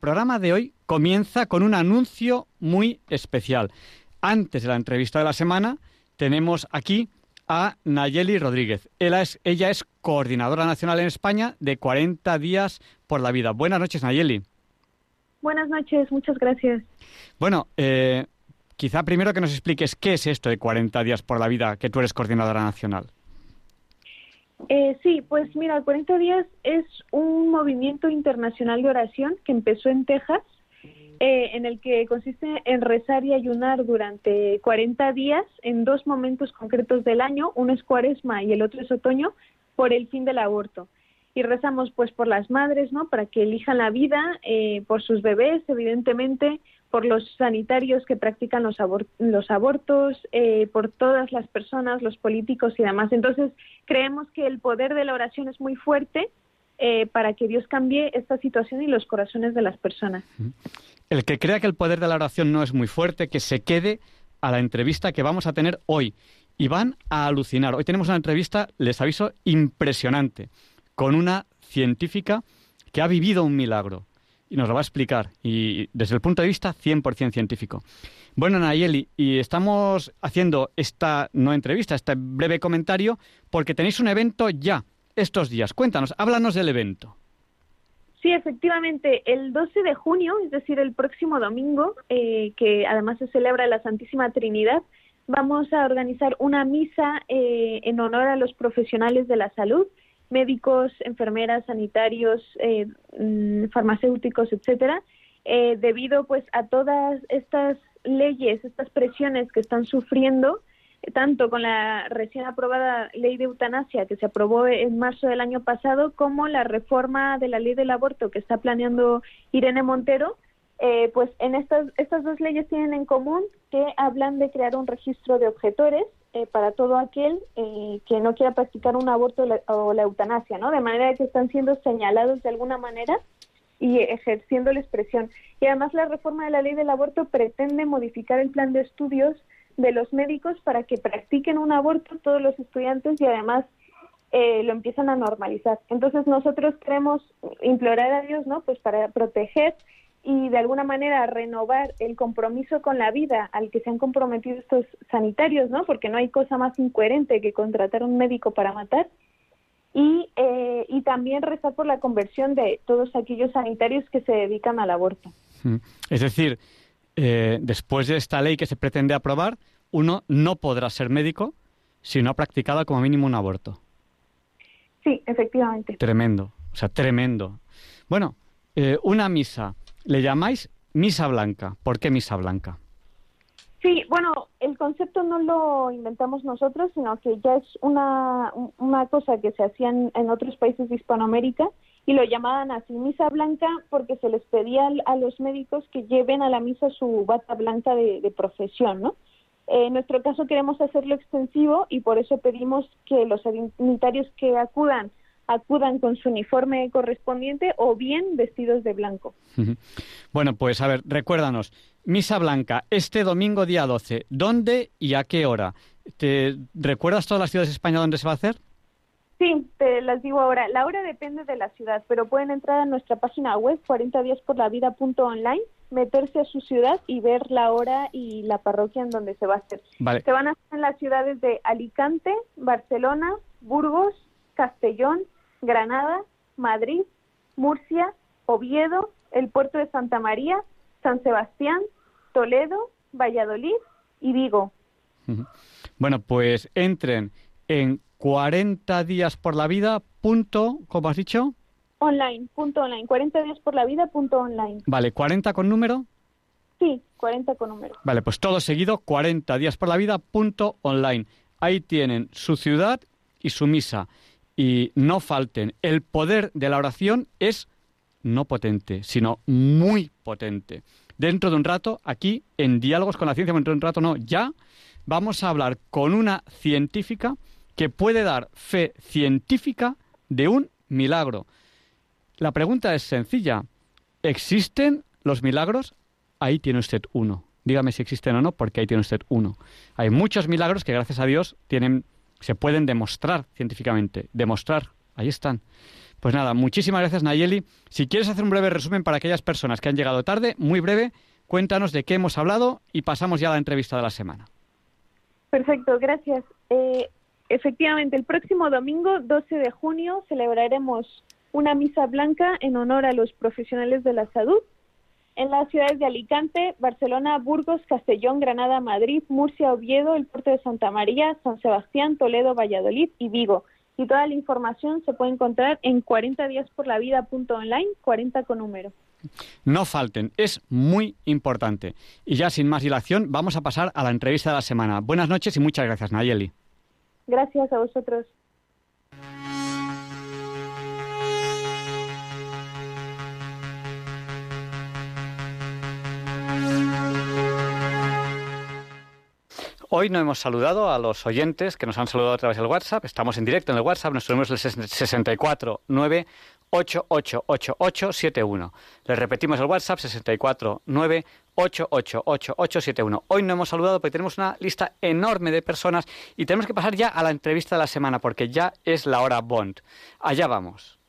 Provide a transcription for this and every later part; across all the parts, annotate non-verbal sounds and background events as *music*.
Programa de hoy comienza con un anuncio muy especial. Antes de la entrevista de la semana, tenemos aquí a Nayeli Rodríguez. Ella es, ella es coordinadora nacional en España de 40 días por la vida. Buenas noches, Nayeli. Buenas noches, muchas gracias. Bueno, eh, quizá primero que nos expliques qué es esto de 40 días por la vida, que tú eres coordinadora nacional. Eh, sí, pues mira, 40 días es un movimiento internacional de oración que empezó en Texas, eh, en el que consiste en rezar y ayunar durante 40 días en dos momentos concretos del año, uno es cuaresma y el otro es otoño, por el fin del aborto. Y rezamos pues por las madres, ¿no? Para que elijan la vida, eh, por sus bebés, evidentemente, por los sanitarios que practican los, los abortos, eh, por todas las personas, los políticos y demás. Entonces, creemos que el poder de la oración es muy fuerte eh, para que Dios cambie esta situación y los corazones de las personas. El que crea que el poder de la oración no es muy fuerte, que se quede a la entrevista que vamos a tener hoy. Y van a alucinar. Hoy tenemos una entrevista, les aviso, impresionante, con una científica que ha vivido un milagro y nos lo va a explicar, y desde el punto de vista 100% científico. Bueno, Nayeli, y estamos haciendo esta no entrevista, este breve comentario, porque tenéis un evento ya estos días. Cuéntanos, háblanos del evento. Sí, efectivamente, el 12 de junio, es decir, el próximo domingo, eh, que además se celebra la Santísima Trinidad, vamos a organizar una misa eh, en honor a los profesionales de la salud médicos, enfermeras, sanitarios, eh, mm, farmacéuticos, etcétera, eh, debido pues a todas estas leyes, estas presiones que están sufriendo, tanto con la recién aprobada ley de eutanasia que se aprobó en marzo del año pasado, como la reforma de la ley del aborto que está planeando Irene Montero, eh, pues en estas, estas dos leyes tienen en común que hablan de crear un registro de objetores eh, para todo aquel eh, que no quiera practicar un aborto o la eutanasia, ¿no? De manera que están siendo señalados de alguna manera y ejerciendo la expresión. Y además la reforma de la ley del aborto pretende modificar el plan de estudios de los médicos para que practiquen un aborto todos los estudiantes y además eh, lo empiezan a normalizar. Entonces nosotros queremos implorar a Dios, ¿no? Pues para proteger y de alguna manera renovar el compromiso con la vida al que se han comprometido estos sanitarios, ¿no? Porque no hay cosa más incoherente que contratar a un médico para matar. Y, eh, y también rezar por la conversión de todos aquellos sanitarios que se dedican al aborto. Mm. Es decir, eh, después de esta ley que se pretende aprobar, uno no podrá ser médico si no ha practicado como mínimo un aborto. Sí, efectivamente. Tremendo, o sea, tremendo. Bueno, eh, una misa le llamáis misa blanca. ¿Por qué misa blanca? Sí, bueno, el concepto no lo inventamos nosotros, sino que ya es una, una cosa que se hacía en, otros países de Hispanoamérica y lo llamaban así misa blanca porque se les pedía a los médicos que lleven a la misa su bata blanca de, profesión, ¿no? en nuestro caso queremos hacerlo extensivo y por eso pedimos que los sanitarios que acudan acudan con su uniforme correspondiente o bien vestidos de blanco. Bueno, pues a ver, recuérdanos, Misa Blanca, este domingo día 12, ¿dónde y a qué hora? ¿Te recuerdas todas las ciudades de España donde se va a hacer? Sí, te las digo ahora. La hora depende de la ciudad, pero pueden entrar a nuestra página web 40 días por la vida.online, meterse a su ciudad y ver la hora y la parroquia en donde se va a hacer. Se van a hacer en las ciudades de Alicante, Barcelona, Burgos, Castellón, Granada, Madrid, Murcia, Oviedo, el puerto de Santa María, San Sebastián, Toledo, Valladolid y Vigo. Bueno, pues entren en 40 días por la vida punto, ¿cómo has dicho? Online, punto online, 40 días por la vida punto online. Vale, ¿40 con número? Sí, 40 con número. Vale, pues todo seguido, 40 días por la vida punto online. Ahí tienen su ciudad y su misa. Y no falten. El poder de la oración es no potente, sino muy potente. Dentro de un rato, aquí en Diálogos con la Ciencia, dentro de un rato no, ya vamos a hablar con una científica que puede dar fe científica de un milagro. La pregunta es sencilla. ¿Existen los milagros? Ahí tiene usted uno. Dígame si existen o no, porque ahí tiene usted uno. Hay muchos milagros que, gracias a Dios, tienen, se pueden demostrar científicamente. Demostrar. Ahí están. Pues nada, muchísimas gracias Nayeli. Si quieres hacer un breve resumen para aquellas personas que han llegado tarde, muy breve, cuéntanos de qué hemos hablado y pasamos ya a la entrevista de la semana. Perfecto, gracias. Eh, efectivamente, el próximo domingo, 12 de junio, celebraremos una misa blanca en honor a los profesionales de la salud en las ciudades de Alicante, Barcelona, Burgos, Castellón, Granada, Madrid, Murcia, Oviedo, el puerto de Santa María, San Sebastián, Toledo, Valladolid y Vigo y toda la información se puede encontrar en 40 días por la vida.online, 40 con número. No falten, es muy importante. Y ya sin más dilación, vamos a pasar a la entrevista de la semana. Buenas noches y muchas gracias, Nayeli. Gracias a vosotros. Hoy no hemos saludado a los oyentes que nos han saludado a través del WhatsApp. Estamos en directo en el WhatsApp. Nuestro número es el 649 Les repetimos el WhatsApp 649 Hoy no hemos saludado porque tenemos una lista enorme de personas y tenemos que pasar ya a la entrevista de la semana porque ya es la hora Bond. Allá vamos.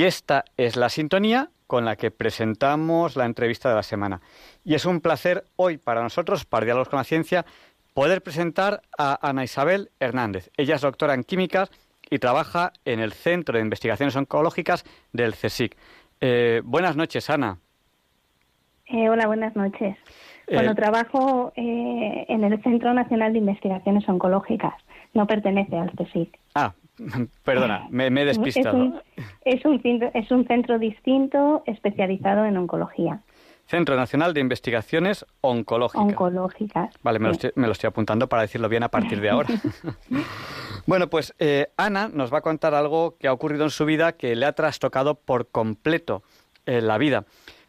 Y esta es la sintonía con la que presentamos la entrevista de la semana. Y es un placer hoy para nosotros, para Diálogos con la Ciencia, poder presentar a Ana Isabel Hernández. Ella es doctora en químicas y trabaja en el Centro de Investigaciones Oncológicas del CSIC. Eh, buenas noches, Ana. Eh, hola, buenas noches. Bueno, eh, trabajo en el Centro Nacional de Investigaciones Oncológicas. No pertenece al CSIC. Ah, *laughs* Perdona, me, he despistado. Es un, es, un, centro distinto especializado en oncología. Centro Nacional de Investigaciones Oncológicas. Oncológicas. Vale, me, lo estoy, apuntando para decirlo bien a partir de ahora. *laughs* bueno, pues eh, Ana nos va a contar algo que ha ocurrido en su vida que le ha trastocado por completo eh, la vida.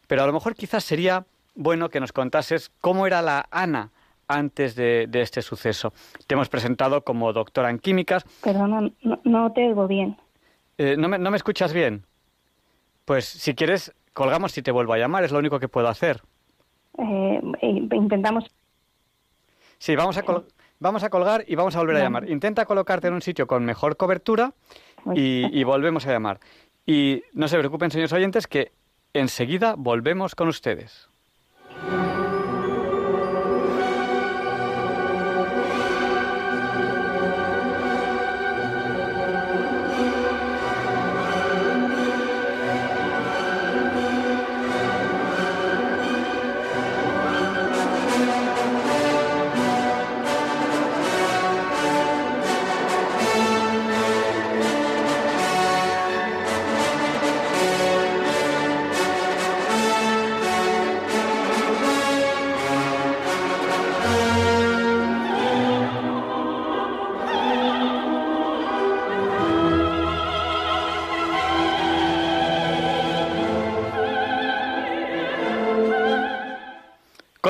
Pero a lo mejor quizás sería bueno que nos contases cómo era la Ana antes de, este suceso. Te hemos presentado como doctora en químicas. Pero no, no, te oigo bien. Eh, ¿no, me, escuchas bien? Pues si quieres, colgamos y te vuelvo a llamar, es lo único que puedo hacer. Eh, intentamos. Sí, vamos a, vamos a colgar y vamos a volver a llamar. Intenta colocarte en un sitio con mejor cobertura pues y, y volvemos a llamar. Y no se preocupen, señores oyentes, que enseguida volvemos con ustedes.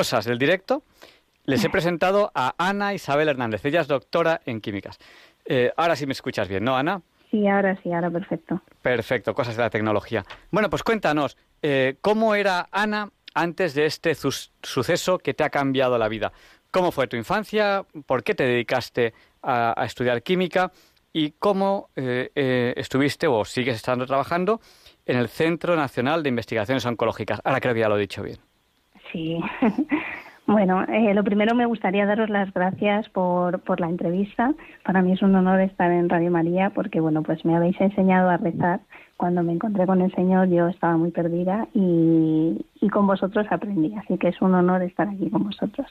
Cosas del directo, les he *laughs* presentado a Ana Isabel Hernández. Ella es doctora en químicas. Eh, ahora sí me escuchas bien, ¿no, Ana? Sí, ahora sí, ahora perfecto. Perfecto, cosas de la tecnología. Bueno, pues cuéntanos, eh, ¿cómo era Ana antes de este suceso que te ha cambiado la vida? ¿Cómo fue tu infancia? ¿Por qué te dedicaste a, estudiar química? ¿Y cómo eh, estuviste o sigues estando trabajando en el Centro Nacional de Investigaciones Oncológicas? Ahora creo que ya lo he dicho bien. Sí. *laughs* Bueno, eh, lo primero me gustaría daros las gracias por, por la entrevista. Para mí es un honor estar en Radio María porque, bueno, pues me habéis enseñado a rezar. Cuando me encontré con el Señor yo estaba muy perdida y, y con vosotros aprendí. Así que es un honor estar aquí con vosotros.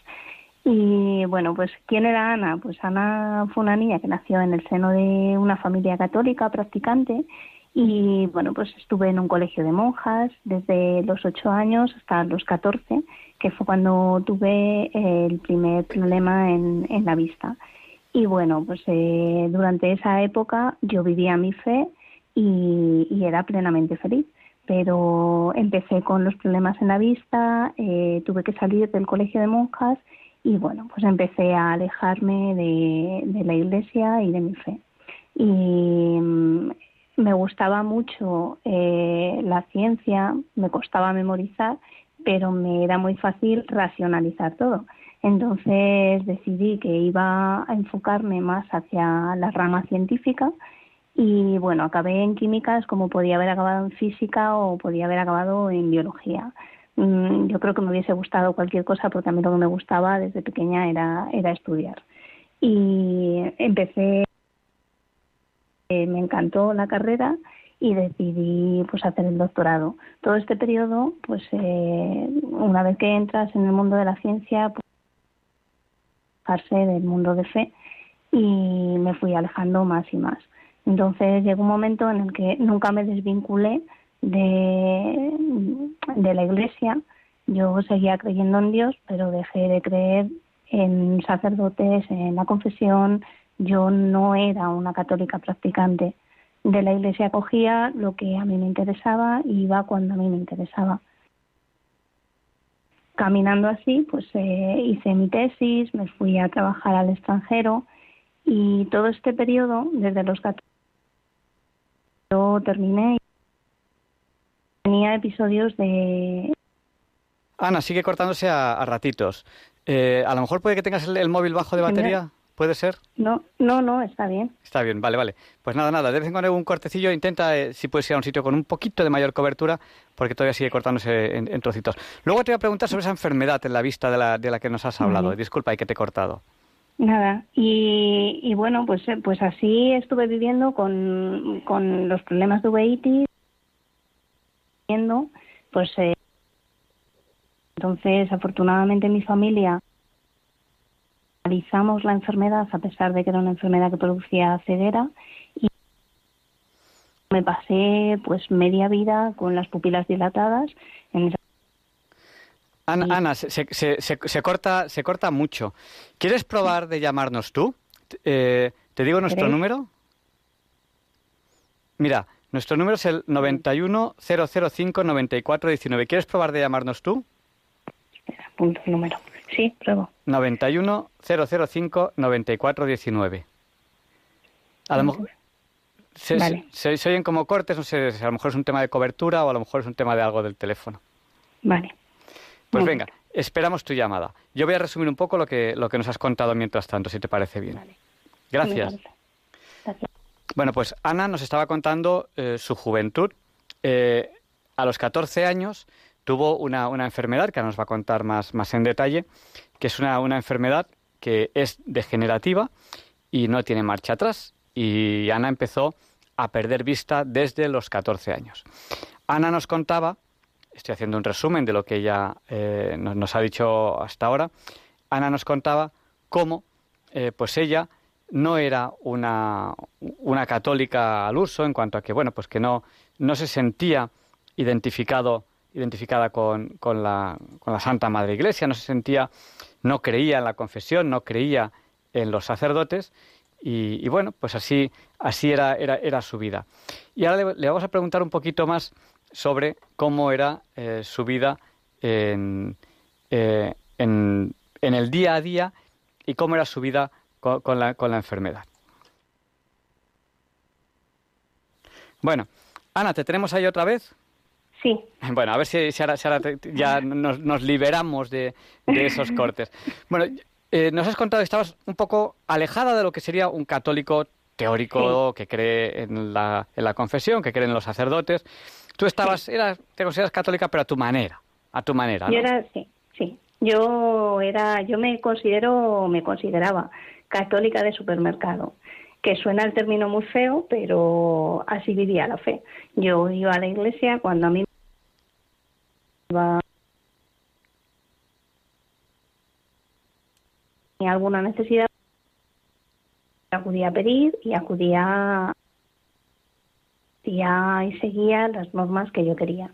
Y bueno, pues ¿quién era Ana? Pues Ana fue una niña que nació en el seno de una familia católica practicante y bueno, pues estuve en un colegio de monjas desde los ocho años hasta los catorce que fue cuando tuve eh, el primer problema en, en la vista. Y bueno, pues eh, durante esa época yo vivía mi fe y, y, era plenamente feliz. Pero empecé con los problemas en la vista, eh, tuve que salir del colegio de monjas y bueno, pues empecé a alejarme de, de la iglesia y de mi fe. Y mm, me gustaba mucho eh, la ciencia, me costaba memorizar pero me era muy fácil racionalizar todo. Entonces decidí que iba a enfocarme más hacia la rama científica y bueno, acabé en químicas como podía haber acabado en física o podía haber acabado en biología. Mm, yo creo que me hubiese gustado cualquier cosa porque a mí lo que me gustaba desde pequeña era, era estudiar. Y empecé, me encantó la carrera y decidí pues hacer el doctorado. Todo este periodo, pues eh, una vez que entras en el mundo de la ciencia, pues del mundo de fe y me fui alejando más y más. Entonces llegó un momento en el que nunca me desvinculé de, de la iglesia. Yo seguía creyendo en Dios, pero dejé de creer en sacerdotes, en la confesión. Yo no era una católica practicante de la iglesia cogía lo que a mí me interesaba y iba cuando a mí me interesaba. Caminando así, pues eh, hice mi tesis, me fui a trabajar al extranjero y todo este periodo, desde los 14, yo terminé y tenía episodios de... Ana, sigue cortándose a, ratitos. Eh, a lo mejor puede que tengas el móvil bajo de batería. ¿Puede ser? No, no, no, está bien. Está bien, vale, vale. Pues nada, nada, de vez en cuando un cortecillo, intenta eh, si puedes ir a un sitio con un poquito de mayor cobertura, porque todavía sigue cortándose en, trocitos. Luego te voy a preguntar sobre esa enfermedad en la vista de la, de la que nos has hablado. Disculpa, hay que te he cortado. Nada, y, bueno, pues, eh, pues así estuve viviendo con, con los problemas de uveitis, pues eh, entonces afortunadamente mi familia analizamos la enfermedad a pesar de que era una enfermedad que producía ceguera y me pasé pues media vida con las pupilas dilatadas Ana, se, se, corta, se corta mucho. ¿Quieres probar de llamarnos tú? Eh, ¿Te digo nuestro número? Mira, nuestro número es el 910059419. ¿Quieres probar de llamarnos tú? Espera, punto número. Sí, pruebo. 91 005 94 19. A lo mejor se, se, oyen como cortes, no sé, a lo mejor es un tema de cobertura o a lo mejor es un tema de algo del teléfono. Vale. Pues venga, esperamos tu llamada. Yo voy a resumir un poco lo que, lo que nos has contado mientras tanto, si te parece bien. Gracias. Bueno, pues Ana nos estaba contando eh, su juventud. Eh, a los 14 años tuvo una, una, enfermedad que nos va a contar más, más en detalle, que es una, una enfermedad que es degenerativa y no tiene marcha atrás. Y Ana empezó a perder vista desde los 14 años. Ana nos contaba, estoy haciendo un resumen de lo que ella eh, nos, ha dicho hasta ahora, Ana nos contaba cómo eh, pues ella no era una, una, católica al uso en cuanto a que, bueno, pues que no, no se sentía identificado identificada con, con, la, con la Santa Madre Iglesia, no se sentía, no creía en la confesión, no creía en los sacerdotes y, bueno, pues así, así era, era, era su vida. Y ahora le, vamos a preguntar un poquito más sobre cómo era eh, su vida en, eh, en, en, el día a día y cómo era su vida con, con, la, con la enfermedad. Bueno, Ana, ¿te tenemos ahí otra vez? Sí. Bueno, a ver si, ahora, ya *laughs* nos, liberamos de, esos cortes. Bueno, eh, nos has contado que estabas un poco alejada de lo que sería un católico teórico que cree en la, en la confesión, que cree en los sacerdotes. Tú estabas, eras, te consideras católica, pero a tu manera, a tu manera. Yo era, sí, sí. Yo era, yo me considero, me consideraba católica de supermercado, que suena el término muy feo, pero así vivía la fe. Yo iba a la iglesia cuando a mí iba alguna necesidad acudía a pedir y acudía y seguía las normas que yo quería.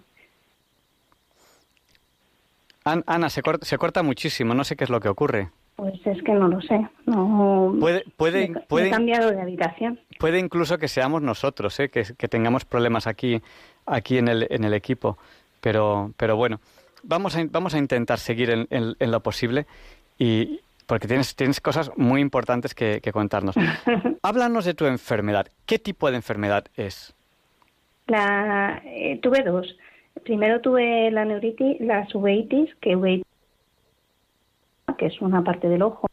Ana, se corta, se corta muchísimo, no sé qué es lo que ocurre. Pues es que no lo sé. No, puede, puede, puede, he cambiado de habitación. Puede incluso que seamos nosotros, ¿eh? que, que, tengamos problemas aquí, aquí en, el, en el equipo. Pero, pero bueno, vamos a, vamos a intentar seguir en, en, lo posible y porque tienes, tienes cosas muy importantes que, que contarnos. *laughs* Háblanos de tu enfermedad. ¿Qué tipo de enfermedad es? La, eh, tuve dos. Primero tuve la neuritis, la subeitis, que, que es una parte del ojo.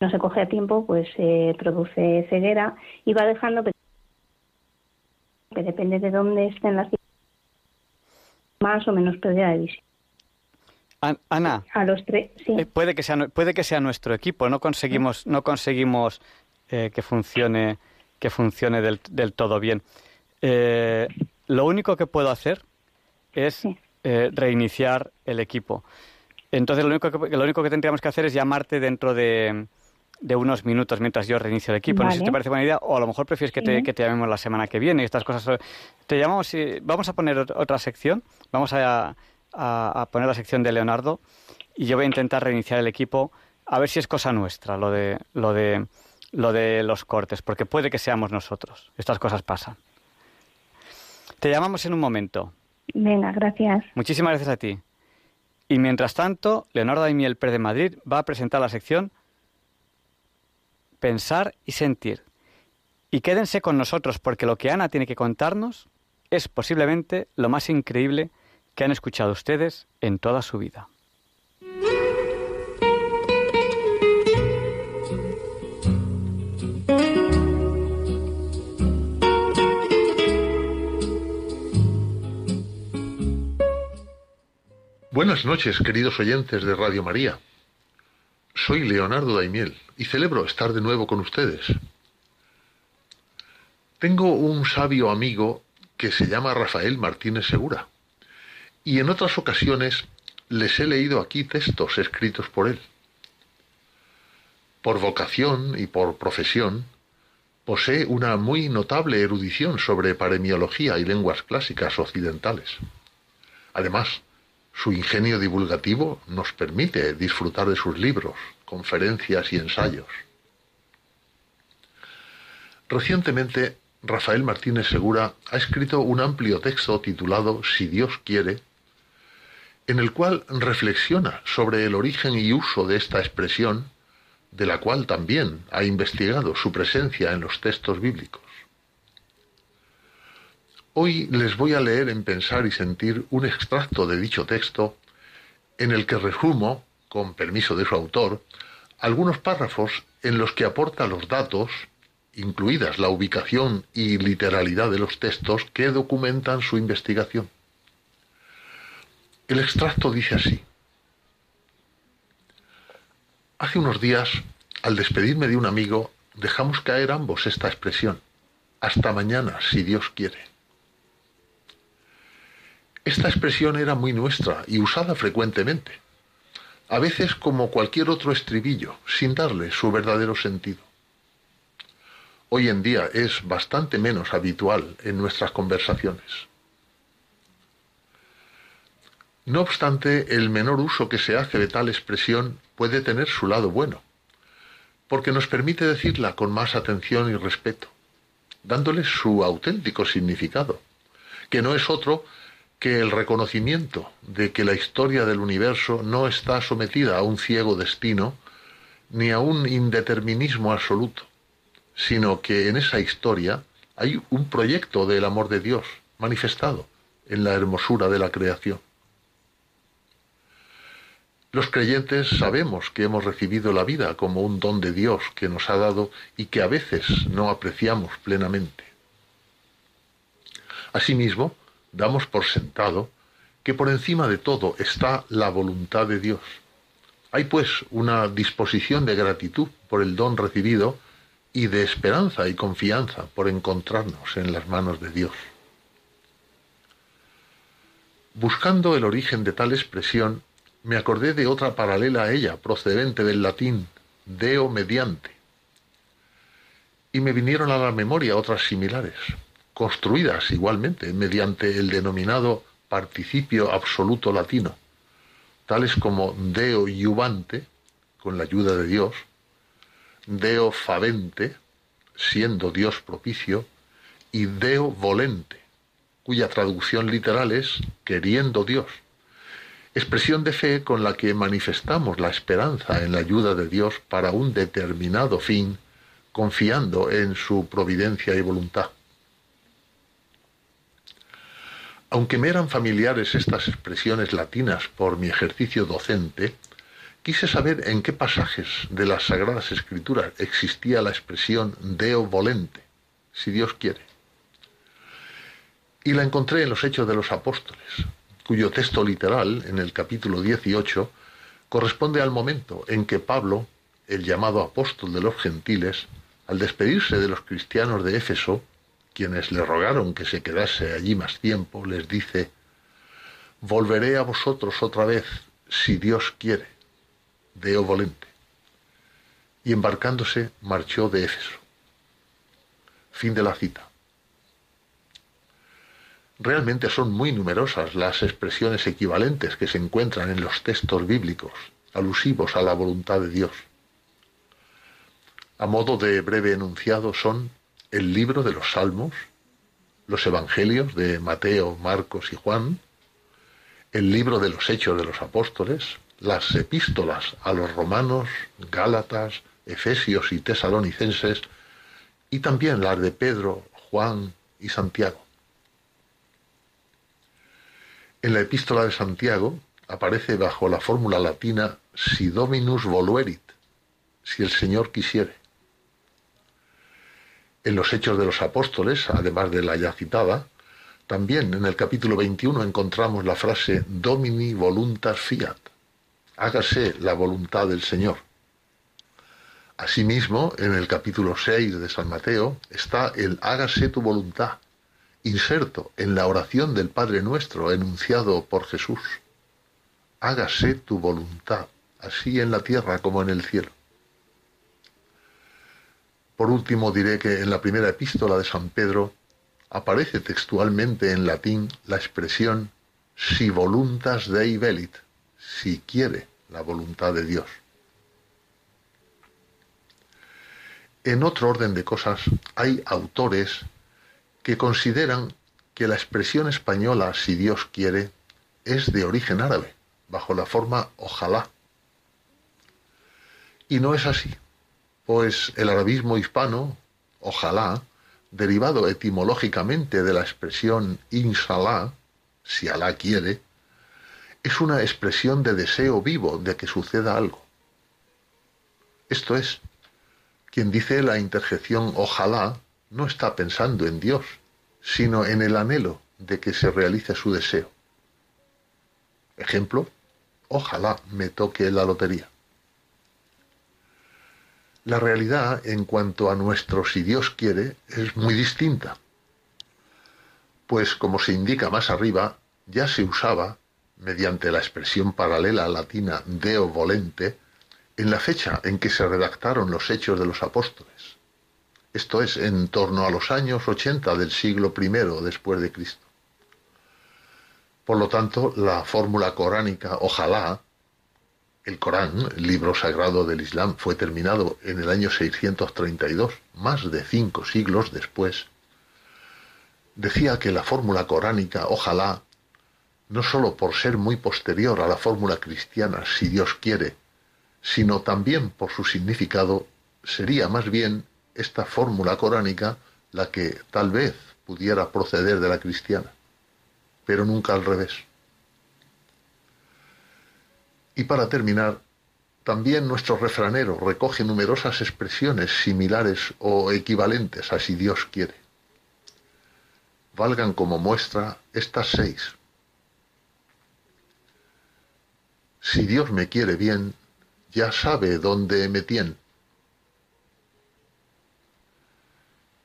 No se coge a tiempo, pues se produce ceguera y va dejando que depende de dónde estén las más o menos pérdida de visión. Ana, a los tres, sí. Eh, puede que sea puede que sea nuestro equipo. No conseguimos no conseguimos eh, que funcione que funcione del, del todo bien. Eh, lo único que puedo hacer es eh, reiniciar el equipo. Entonces, lo único, que, lo único que tendríamos que hacer es llamarte dentro de, unos minutos mientras yo reinicio el equipo. No sé si te parece buena idea o a lo mejor prefieres que, te, que te llamemos la semana que viene. Estas cosas. Te llamamos y vamos a poner otra sección. Vamos a, a, poner la sección de Leonardo y yo voy a intentar reiniciar el equipo a ver si es cosa nuestra lo de lo de lo de los cortes, porque puede que seamos nosotros. Estas cosas pasan. Te llamamos en un momento. Venga, gracias. Muchísimas gracias a ti. Y mientras tanto, Leonardo Daimiel Pérez de Madrid va a presentar la sección Pensar y Sentir. Y quédense con nosotros porque lo que Ana tiene que contarnos es posiblemente lo más increíble que han escuchado ustedes en toda su vida. Buenas noches, queridos oyentes de Radio María. Soy Leonardo Daimiel y celebro estar de nuevo con ustedes. Tengo un sabio amigo que se llama Rafael Martínez Segura y en otras ocasiones les he leído aquí textos escritos por él. Por vocación y por profesión, posee una muy notable erudición sobre paremiología y lenguas clásicas occidentales. Además, su ingenio divulgativo nos permite disfrutar de sus libros, conferencias y ensayos. Recientemente, Rafael Martínez Segura ha escrito un amplio texto titulado Si Dios quiere, en el cual reflexiona sobre el origen y uso de esta expresión, de la cual también ha investigado su presencia en los textos bíblicos. Hoy les voy a leer en Pensar y Sentir un extracto de dicho texto en el que resumo, con permiso de su autor, algunos párrafos en los que aporta los datos, incluidas la ubicación y literalidad de los textos que documentan su investigación. El extracto dice así. Hace unos días, al despedirme de un amigo, dejamos caer ambos esta expresión. Hasta mañana, si Dios quiere. Esta expresión era muy nuestra y usada frecuentemente, a veces como cualquier otro estribillo, sin darle su verdadero sentido. Hoy en día es bastante menos habitual en nuestras conversaciones. No obstante, el menor uso que se hace de tal expresión puede tener su lado bueno, porque nos permite decirla con más atención y respeto, dándole su auténtico significado, que no es otro que el reconocimiento de que la historia del universo no está sometida a un ciego destino ni a un indeterminismo absoluto, sino que en esa historia hay un proyecto del amor de Dios manifestado en la hermosura de la creación. Los creyentes sabemos que hemos recibido la vida como un don de Dios que nos ha dado y que a veces no apreciamos plenamente. Asimismo, damos por sentado que por encima de todo está la voluntad de Dios. Hay pues una disposición de gratitud por el don recibido y de esperanza y confianza por encontrarnos en las manos de Dios. Buscando el origen de tal expresión, me acordé de otra paralela a ella, procedente del latín deo mediante. Y me vinieron a la memoria otras similares, construidas igualmente mediante el denominado participio absoluto latino, tales como deo iuvante, con la ayuda de Dios, deo favente, siendo Dios propicio, y deo volente, cuya traducción literal es queriendo Dios expresión de fe con la que manifestamos la esperanza en la ayuda de Dios para un determinado fin, confiando en su providencia y voluntad. Aunque me eran familiares estas expresiones latinas por mi ejercicio docente, quise saber en qué pasajes de las Sagradas Escrituras existía la expresión Deo volente, si Dios quiere. Y la encontré en los Hechos de los Apóstoles, cuyo texto literal, en el capítulo 18, corresponde al momento en que Pablo, el llamado apóstol de los gentiles, al despedirse de los cristianos de Éfeso, quienes le rogaron que se quedase allí más tiempo, les dice, Volveré a vosotros otra vez, si Dios quiere, Deo volente. Y embarcándose marchó de Éfeso. Fin de la cita. Realmente son muy numerosas las expresiones equivalentes que se encuentran en los textos bíblicos, alusivos a la voluntad de Dios. A modo de breve enunciado son el libro de los Salmos, los Evangelios de Mateo, Marcos y Juan, el libro de los Hechos de los Apóstoles, las epístolas a los romanos, Gálatas, Efesios y Tesalonicenses, y también las de Pedro, Juan y Santiago. En la epístola de Santiago aparece bajo la fórmula latina si dominus voluerit, si el Señor quisiere. En los Hechos de los Apóstoles, además de la ya citada, también en el capítulo 21 encontramos la frase Domini voluntas fiat, hágase la voluntad del Señor. Asimismo, en el capítulo 6 de San Mateo está el hágase tu voluntad, inserto en la oración del Padre Nuestro enunciado por Jesús. Hágase tu voluntad, así en la tierra como en el cielo. Por último diré que en la primera epístola de San Pedro aparece textualmente en latín la expresión si voluntas dei velit, si quiere la voluntad de Dios. En otro orden de cosas, hay autores que consideran que la expresión española, si Dios quiere, es de origen árabe, bajo la forma ojalá. Y no es así, pues el arabismo hispano, ojalá, derivado etimológicamente de la expresión inshallah, si Alá quiere, es una expresión de deseo vivo de que suceda algo. Esto es, quien dice la interjección ojalá no está pensando en Dios, sino en el anhelo de que se realice su deseo. Ejemplo, ojalá me toque la lotería. La realidad en cuanto a nuestro si Dios quiere es muy distinta, pues como se indica más arriba, ya se usaba, mediante la expresión paralela latina deo volente, en la fecha en que se redactaron los hechos de los apóstoles esto es en torno a los años 80 del siglo I después de Cristo. Por lo tanto, la fórmula coránica, ojalá, el Corán, el libro sagrado del Islam, fue terminado en el año 632, más de cinco siglos después, decía que la fórmula coránica, ojalá, no sólo por ser muy posterior a la fórmula cristiana, si Dios quiere, sino también por su significado, sería más bien esta fórmula coránica la que tal vez pudiera proceder de la cristiana, pero nunca al revés. Y para terminar, también nuestro refranero recoge numerosas expresiones similares o equivalentes a si Dios quiere. Valgan como muestra estas seis. Si Dios me quiere bien, ya sabe dónde me tiene.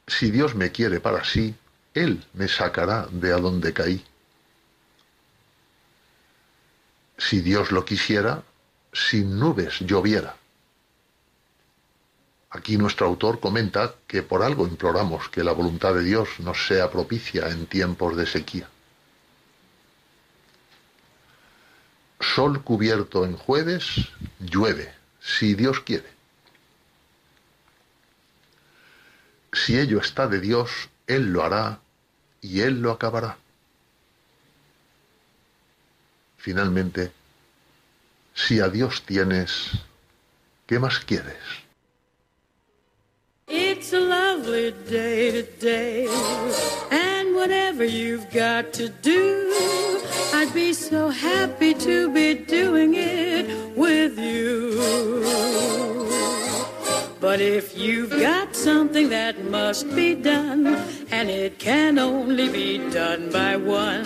Si Dios me quiere para sí, Él me sacará de a donde caí. Si Dios lo quisiera, sin nubes lloviera. Aquí nuestro autor comenta que por algo imploramos que la voluntad de Dios nos sea propicia en tiempos de sequía. Sol cubierto en jueves, llueve, si Dios quiere. Si ello está de Dios, Él lo hará y Él lo acabará. Finalmente, si a Dios tienes, ¿qué más quieres? It's a lovely day today, and whatever you've got to do, I'd be so happy to be doing it with you. But if you've got something that must be done, and it can only be done by one,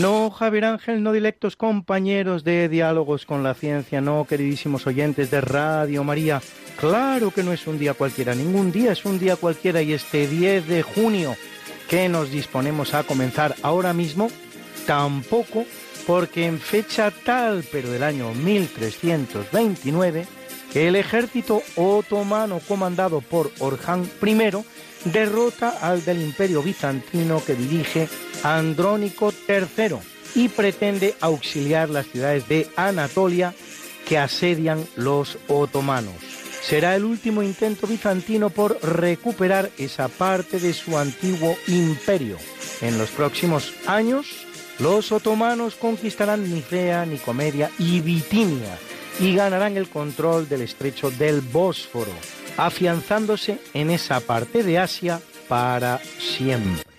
No, Javier Ángel, no directos compañeros de diálogos con la ciencia, no, queridísimos oyentes de Radio María. Claro que no es un día cualquiera, ningún día es un día cualquiera y este 10 de junio que nos disponemos a comenzar ahora mismo, tampoco, porque en fecha tal, pero del año 1329, el ejército otomano comandado por Orhan I derrota al del imperio bizantino que dirige Andrónico III y pretende auxiliar las ciudades de Anatolia que asedian los otomanos. Será el último intento bizantino por recuperar esa parte de su antiguo imperio. En los próximos años, los otomanos conquistarán Nicea, Nicomedia y Bitinia y ganarán el control del estrecho del Bósforo afianzándose en esa parte de Asia para siempre.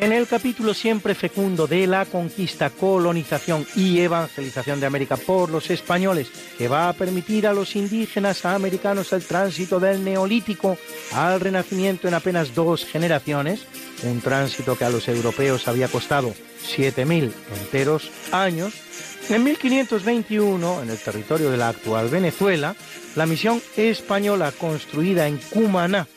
En el capítulo siempre fecundo de la conquista, colonización y evangelización de América por los españoles, que va a permitir a los indígenas americanos el tránsito del neolítico al renacimiento en apenas dos generaciones, un tránsito que a los europeos había costado 7.000 enteros años, en 1521, en el territorio de la actual Venezuela, la misión española construida en Cumaná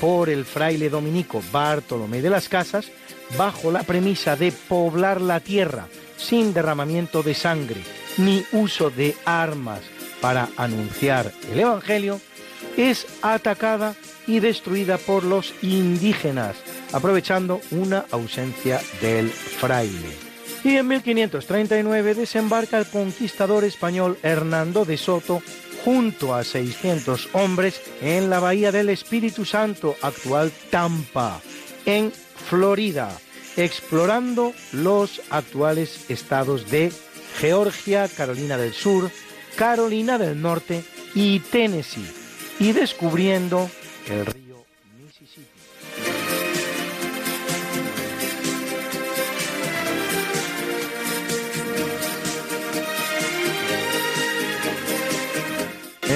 por el fraile dominico Bartolomé de las Casas, bajo la premisa de poblar la tierra sin derramamiento de sangre ni uso de armas para anunciar el Evangelio, es atacada y destruida por los indígenas, aprovechando una ausencia del fraile. Y en 1539 desembarca el conquistador español Hernando de Soto junto a 600 hombres en la bahía del Espíritu Santo, actual Tampa, en Florida, explorando los actuales estados de Georgia, Carolina del Sur, Carolina del Norte y Tennessee, y descubriendo el río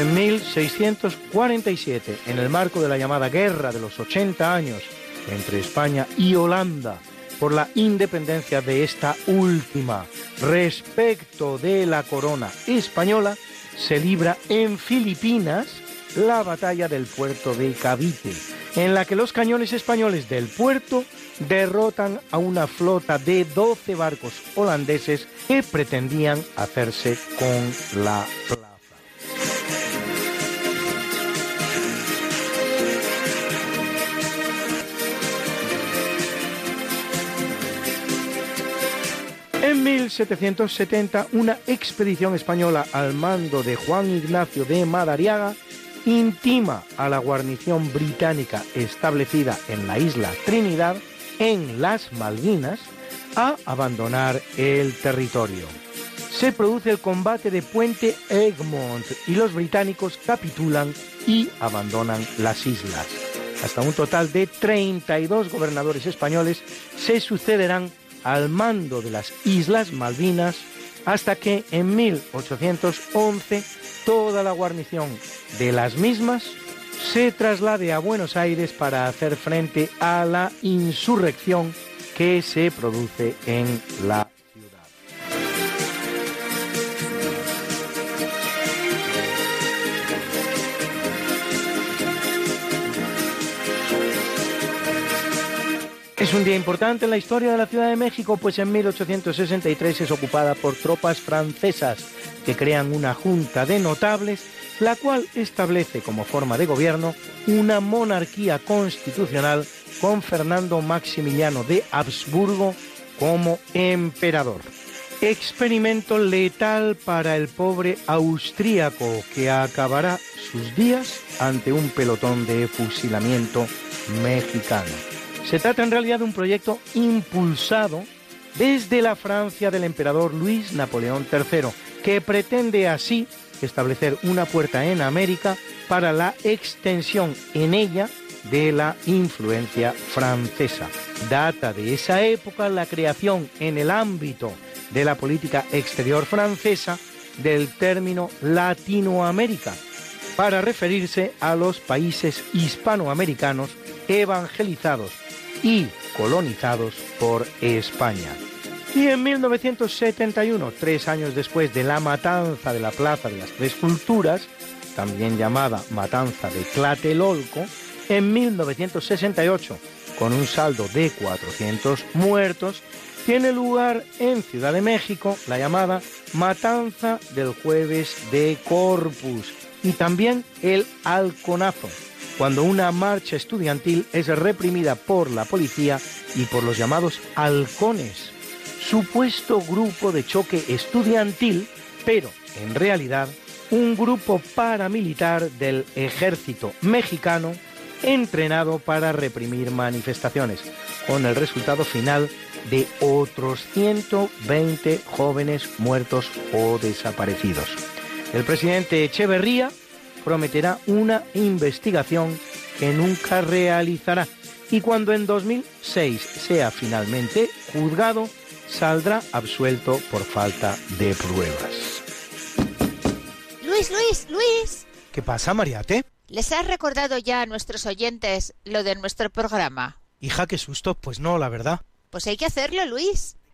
En 1647, en el marco de la llamada Guerra de los 80 años entre España y Holanda por la independencia de esta última respecto de la corona española, se libra en Filipinas la batalla del puerto de Cavite, en la que los cañones españoles del puerto derrotan a una flota de 12 barcos holandeses que pretendían hacerse con la plaza. 1770, una expedición española al mando de Juan Ignacio de Madariaga intima a la guarnición británica establecida en la isla Trinidad, en las Malvinas, a abandonar el territorio. se produce el combate de Puente Egmont y los británicos capitulan y abandonan las islas. Hasta un total de 32 gobernadores españoles se sucederán al mando de las Islas Malvinas hasta que en 1811 toda la guarnición de las mismas se traslade a Buenos Aires para hacer frente a la insurrección que se produce en la Es un día importante en la historia de la Ciudad de México, pues en 1863 es ocupada por tropas francesas que crean una junta de notables, la cual establece como forma de gobierno una monarquía constitucional con Fernando Maximiliano de Habsburgo como emperador. Experimento letal para el pobre austríaco que acabará sus días ante un pelotón de fusilamiento mexicano. Se trata en realidad de un proyecto impulsado desde la Francia del emperador Luis Napoleón III, que pretende así establecer una puerta en América para la extensión en ella de la influencia francesa. Data de esa época la creación en el ámbito de la política exterior francesa del término Latinoamérica, para referirse a los países hispanoamericanos evangelizados y colonizados por España. Y en 1971, tres años después de la matanza de la Plaza de las Tres Culturas, también llamada Matanza de Tlatelolco, en 1968, con un saldo de 400 muertos, tiene lugar en Ciudad de México la llamada Matanza del Jueves de Corpus y también el Halconazo, cuando una marcha estudiantil es reprimida por la policía y por los llamados halcones, supuesto grupo de choque estudiantil, pero en realidad un grupo paramilitar del ejército mexicano entrenado para reprimir manifestaciones, con el resultado final de otros 120 jóvenes muertos o desaparecidos. El presidente Echeverría prometerá una investigación que nunca realizará y cuando en 2006 sea finalmente juzgado, saldrá absuelto por falta de pruebas. Luis, Luis, Luis. ¿Qué pasa, Mariate? ¿Les has recordado ya a nuestros oyentes lo de nuestro programa? Hija, qué susto. Pues no, la verdad. Pues hay que hacerlo, Luis.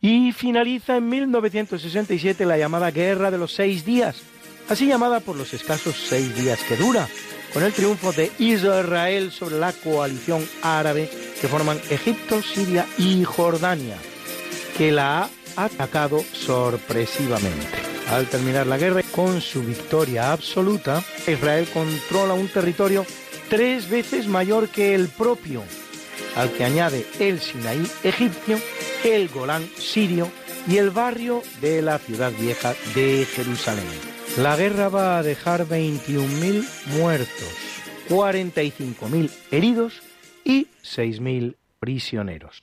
Y finaliza en 1967 la llamada Guerra de los Seis Días, así llamada por los escasos seis días que dura, con el triunfo de Israel sobre la coalición árabe que forman Egipto, Siria y Jordania, que la ha atacado sorpresivamente. Al terminar la guerra con su victoria absoluta, Israel controla un territorio tres veces mayor que el propio, al que añade el Sinaí egipcio, el Golán sirio y el barrio de la ciudad vieja de Jerusalén. La guerra va a dejar 21.000 muertos, 45.000 heridos y 6.000 prisioneros.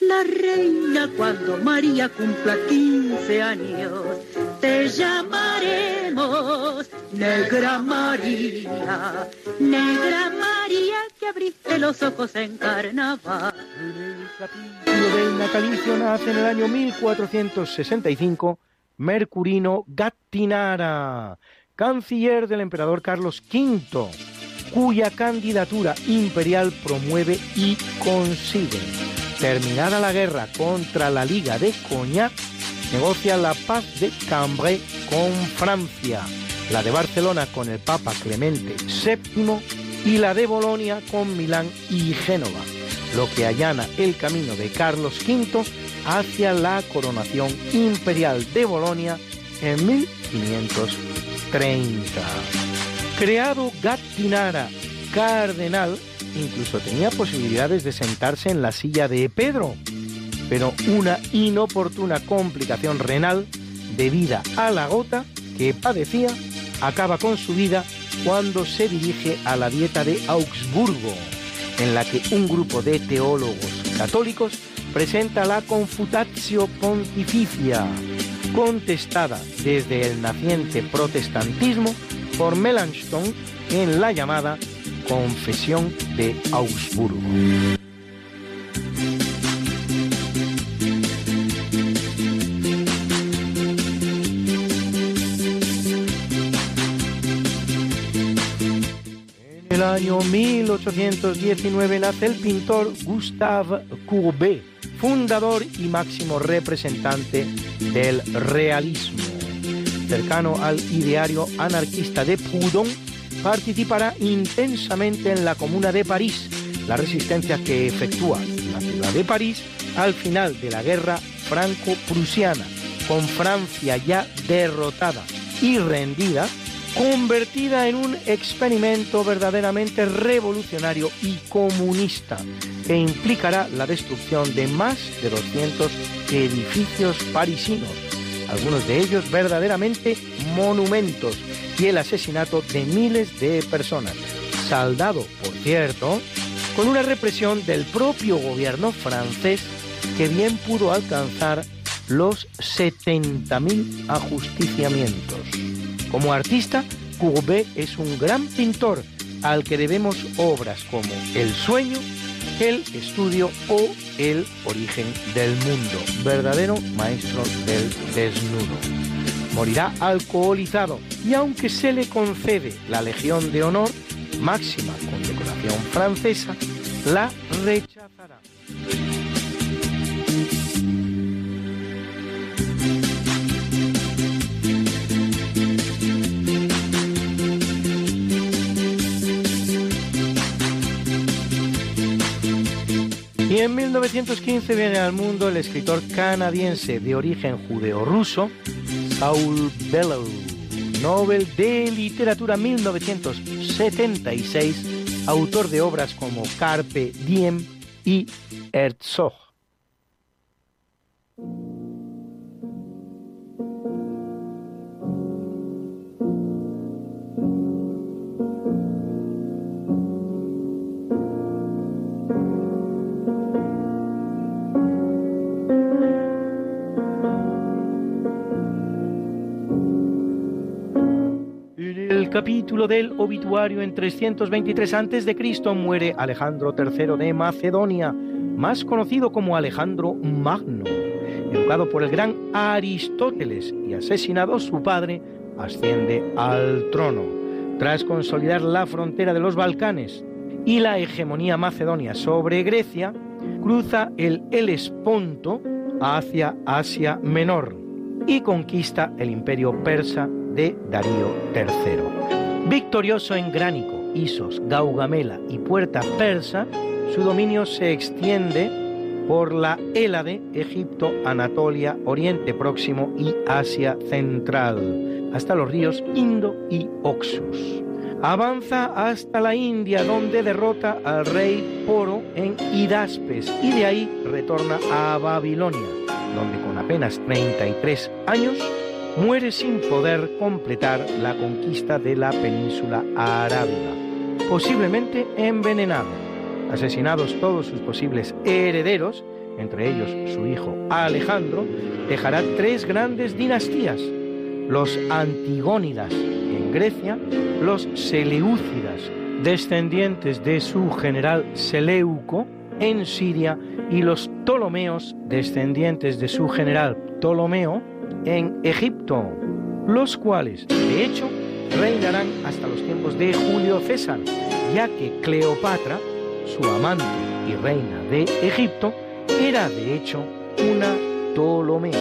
la reina cuando María cumpla 15 años. Te llamaremos Negra María, Negra María que abriste los ojos en carnaval. El del natalicio nace en el año 1465 Mercurino Gattinara, canciller del emperador Carlos V, cuya candidatura imperial promueve y consigue. Terminada la guerra contra la Liga de Cognac, negocia la paz de Cambrai con Francia, la de Barcelona con el Papa Clemente VII y la de Bolonia con Milán y Génova, lo que allana el camino de Carlos V hacia la coronación imperial de Bolonia en 1530. Creado Gattinara cardenal, incluso tenía posibilidades de sentarse en la silla de Pedro, pero una inoportuna complicación renal debida a la gota que padecía acaba con su vida cuando se dirige a la dieta de Augsburgo, en la que un grupo de teólogos católicos presenta la Confutatio Pontificia, contestada desde el naciente protestantismo por Melanchthon en la llamada Confesión de Augsburgo. En el año 1819 nace el pintor Gustave Courbet, fundador y máximo representante del realismo. Cercano al ideario anarquista de Proudhon, participará intensamente en la Comuna de París, la resistencia que efectúa la ciudad de París al final de la guerra franco-prusiana, con Francia ya derrotada y rendida, convertida en un experimento verdaderamente revolucionario y comunista, que implicará la destrucción de más de 200 edificios parisinos, algunos de ellos verdaderamente monumentos, y el asesinato de miles de personas, saldado, por cierto, con una represión del propio gobierno francés que bien pudo alcanzar los 70.000 ajusticiamientos. Como artista, Courbet es un gran pintor al que debemos obras como El sueño, El estudio o El origen del mundo, verdadero maestro del desnudo morirá alcoholizado y aunque se le concede la Legión de Honor, máxima condecoración francesa, la rechazará. Y en 1915 viene al mundo el escritor canadiense de origen judeo-ruso, Saul Bellow, Nobel de Literatura 1976, autor de obras como Carpe Diem y Herzog. Capítulo del obituario en 323 a.C. muere Alejandro III de Macedonia, más conocido como Alejandro Magno. Educado por el gran Aristóteles y asesinado su padre, asciende al trono. Tras consolidar la frontera de los Balcanes y la hegemonía macedonia sobre Grecia, cruza el Helesponto hacia Asia Menor y conquista el imperio persa de Darío III. Victorioso en Gránico, Isos, Gaugamela y Puerta Persa, su dominio se extiende por la Hélade, Egipto, Anatolia, Oriente Próximo y Asia Central, hasta los ríos Indo y Oxus. avanza hasta la India donde derrota al rey Poro en Hidaspes y de ahí retorna a Babilonia, donde con apenas 33 años muere sin poder completar la conquista de la península arábiga, posiblemente envenenado. Asesinados todos sus posibles herederos, entre ellos su hijo Alejandro, dejará tres grandes dinastías, los Antigónidas en Grecia, los Seleucidas, descendientes de su general Seleuco en Siria, y los Ptolomeos, descendientes de su general Ptolomeo en Egipto, los cuales, de hecho, reinarán hasta los tiempos de Julio César, ya que Cleopatra, su amante y reina de Egipto, era de hecho una Ptolomea.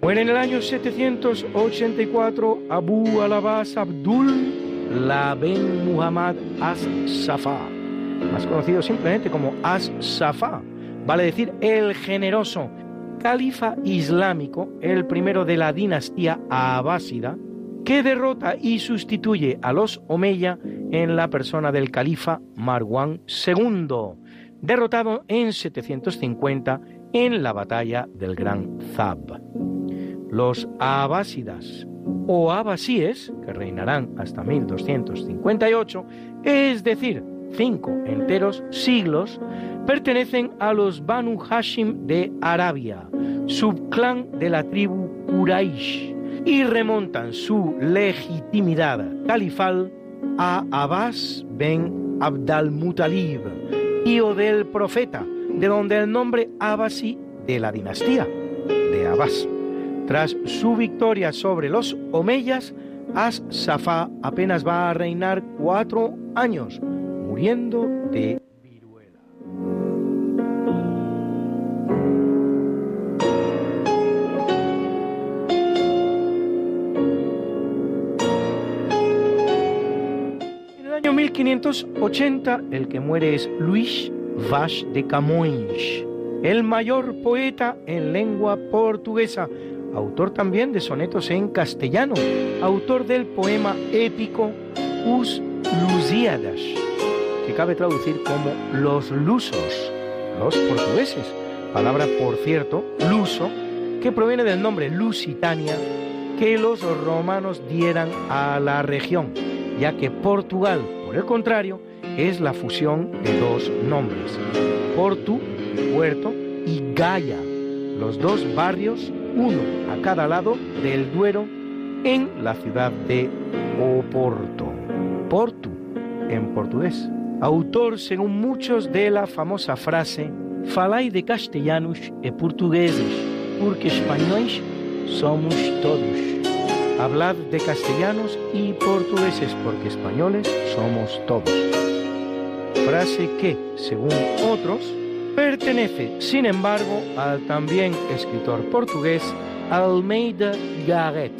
Muere en el año 784 Abu al-Abbas Abdul la Ben Muhammad As-Safa, más conocido simplemente como As-Safa, vale decir el generoso, califa islámico, el primero de la dinastía abásida, que derrota y sustituye a los Omeya en la persona del califa Marwan II, derrotado en 750 en la batalla del Gran Zab. Los abásidas o abasíes, que reinarán hasta 1258, es decir, cinco enteros siglos, pertenecen a los Banu Hashim de Arabia, subclán de la tribu Quraysh, y remontan su legitimidad califal a Abbas ben Abdal-Mutalib, tío del profeta, de donde el nombre Abasi de la dinastía de Abbas. Tras su victoria sobre los Omeyas, As-Safá apenas va a reinar cuatro años, muriendo de viruela. En el año 1580, el que muere es Luis Vache de Camões, el mayor poeta en lengua portuguesa, autor también de sonetos en castellano, autor del poema épico Us Lusíadas, que cabe traducir como los lusos, los portugueses, palabra por cierto, luso, que proviene del nombre Lusitania que los romanos dieran a la región, ya que Portugal, por el contrario, es la fusión de dos nombres, Portu, puerto, y Gaia, los dos barrios uno a cada lado del Duero en la ciudad de Oporto, Porto en portugués. Autor, según muchos, de la famosa frase Falai de castellanos e portugueses, porque españoles somos todos. Hablad de castellanos y portugueses, porque españoles somos todos. Frase que, según otros, Pertenece, sin embargo, al también escritor portugués Almeida Garret.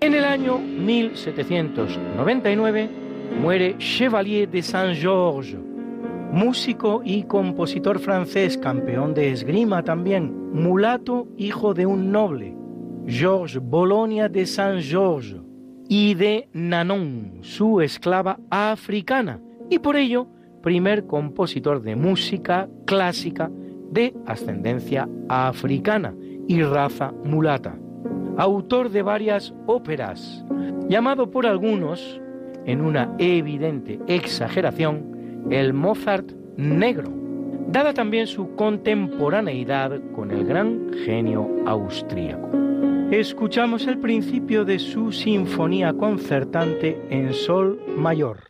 En el año 1799 muere Chevalier de Saint-Georges, músico y compositor francés, campeón de esgrima también, mulato, hijo de un noble Georges Bolonia de Saint Georges y de Nanon, su esclava africana, y por ello primer compositor de música clásica de ascendencia africana y raza mulata. Autor de varias óperas, llamado por algunos, en una evidente exageración, el Mozart negro, dada también su contemporaneidad con el gran genio austríaco escuchamos el principio de su sinfonía concertante en sol mayor.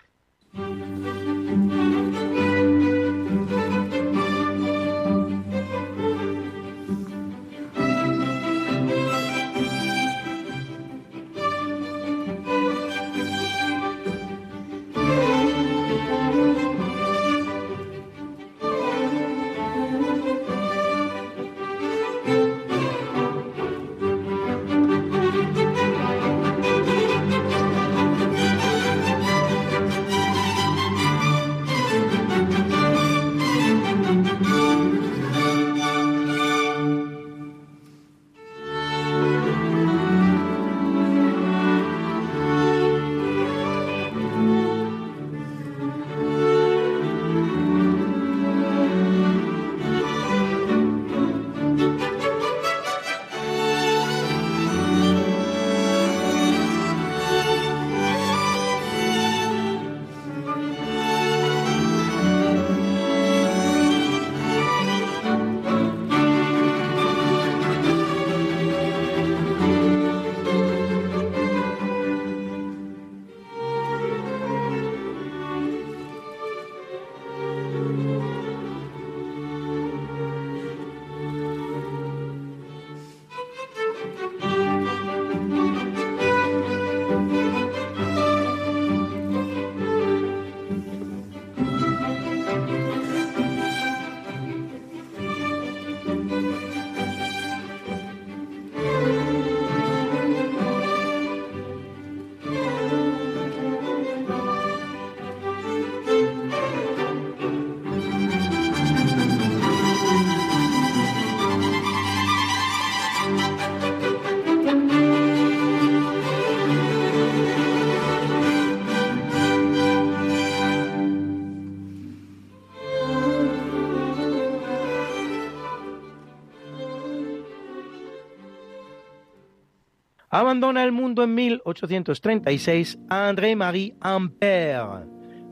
Abandona el mundo en 1836 André-Marie Ampère,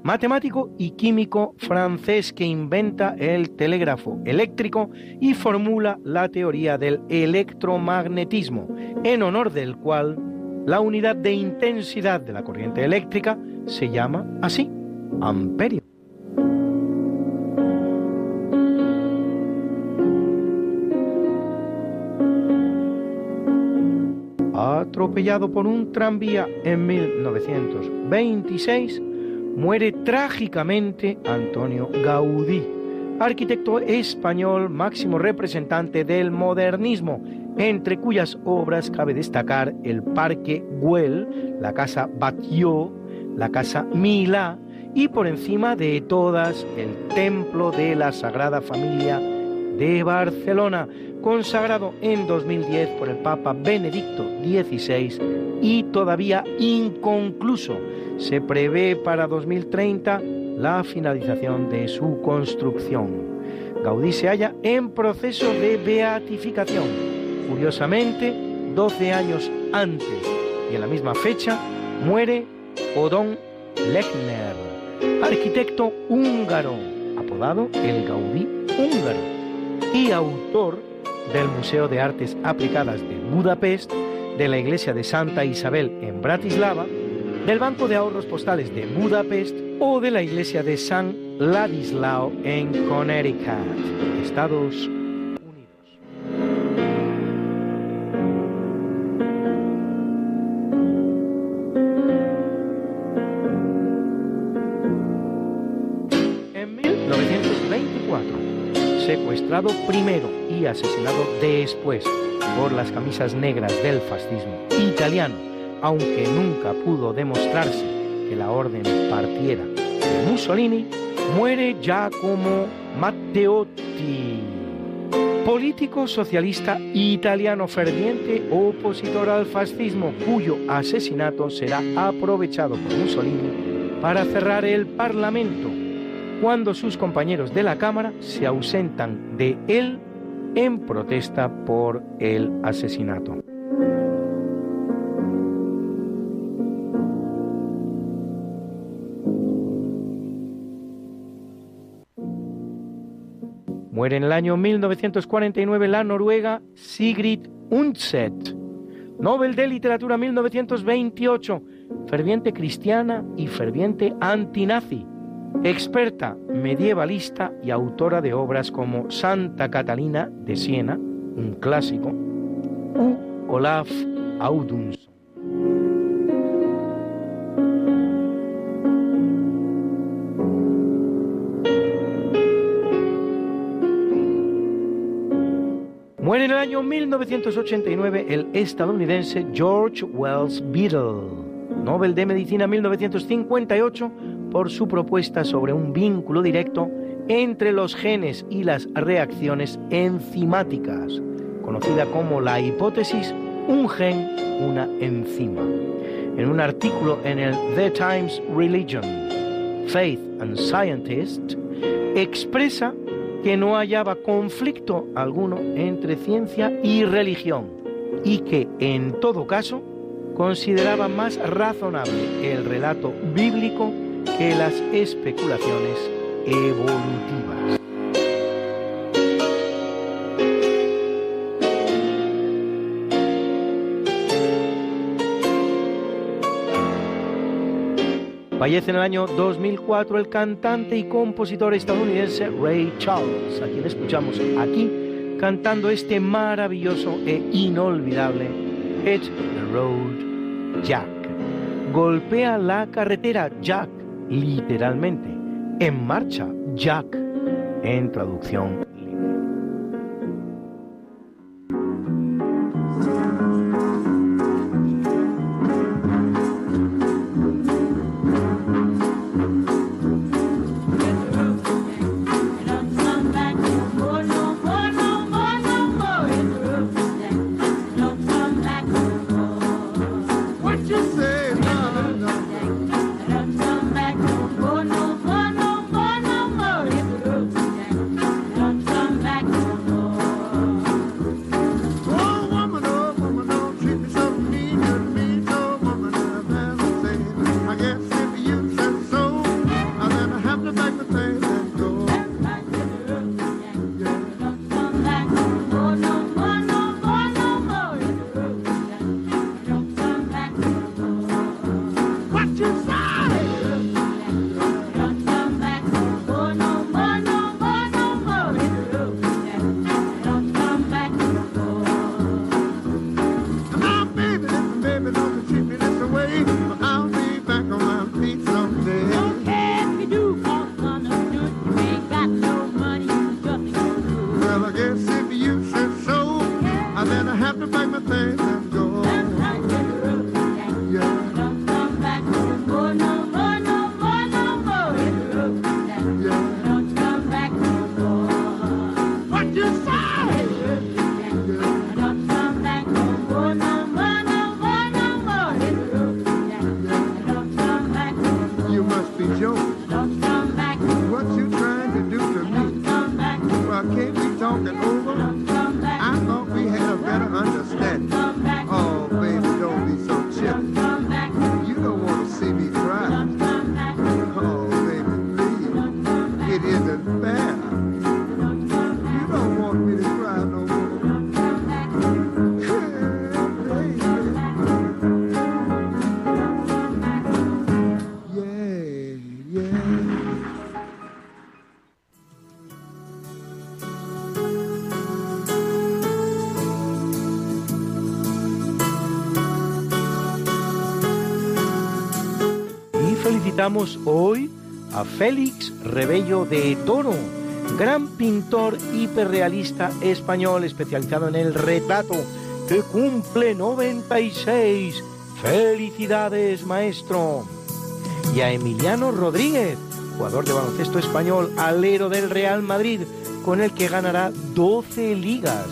matemático y químico francés que inventa el telégrafo eléctrico y formula la teoría del electromagnetismo, en honor del cual la unidad de intensidad de la corriente eléctrica se llama así, amperio. Atropellado por un tranvía en 1926, muere trágicamente Antonio Gaudí, arquitecto español máximo representante del modernismo, entre cuyas obras cabe destacar el Parque Güell, la Casa Batlló, la Casa Milá y por encima de todas el Templo de la Sagrada Familia de Barcelona, consagrado en 2010 por el Papa Benedicto XVI y todavía inconcluso. Se prevé para 2030 la finalización de su construcción. Gaudí se halla en proceso de beatificación. Curiosamente, 12 años antes y en la misma fecha muere Odón Lechner, arquitecto húngaro, apodado el Gaudí húngaro y autor del Museo de Artes Aplicadas de Budapest, de la Iglesia de Santa Isabel en Bratislava, del Banco de Ahorros Postales de Budapest o de la Iglesia de San Ladislao en Connecticut, Estados Unidos. Primero y asesinado después por las camisas negras del fascismo italiano, aunque nunca pudo demostrarse que la orden partiera. De Mussolini, muere Giacomo Matteotti, político socialista italiano ferviente opositor al fascismo, cuyo asesinato será aprovechado por Mussolini para cerrar el Parlamento cuando sus compañeros de la Cámara se ausentan de él en protesta por el asesinato. Muere en el año 1949 la noruega Sigrid Undset, Nobel de Literatura 1928, ferviente cristiana y ferviente antinazi experta medievalista y autora de obras como Santa Catalina de Siena, un clásico, u Olaf Audunson. Muere en el año 1989 el estadounidense George Wells Beadle, Nobel de Medicina 1958 por su propuesta sobre un vínculo directo entre los genes y las reacciones enzimáticas, conocida como la hipótesis un gen, una enzima. En un artículo en el The Times Religion, Faith and Scientist, expresa que no hallaba conflicto alguno entre ciencia y religión y que, en todo caso, consideraba más razonable el relato bíblico que las especulaciones evolutivas. Fallece en el año 2004 el cantante y compositor estadounidense Ray Charles, a quien escuchamos aquí cantando este maravilloso e inolvidable Hit the Road Jack. Golpea la carretera Jack literalmente, en marcha, Jack, en traducción hoy a Félix Rebello de Toro, gran pintor hiperrealista español especializado en el retrato, que cumple 96. Felicidades, maestro. Y a Emiliano Rodríguez, jugador de baloncesto español, alero del Real Madrid, con el que ganará 12 ligas,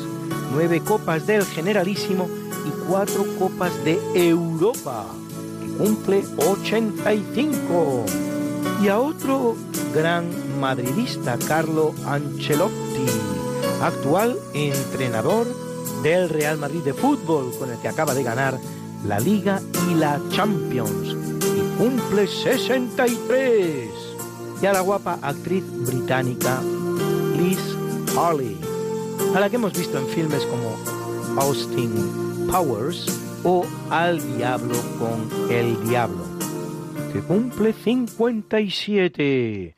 9 copas del Generalísimo y 4 copas de Europa cumple 85. Y a otro gran madridista, Carlo Ancelotti, actual entrenador del Real Madrid de fútbol, con el que acaba de ganar la Liga y la Champions. Y cumple 63. Y a la guapa actriz británica Liz Harley, a la que hemos visto en filmes como Austin Powers o Al Diablo con el Diablo, que cumple 57.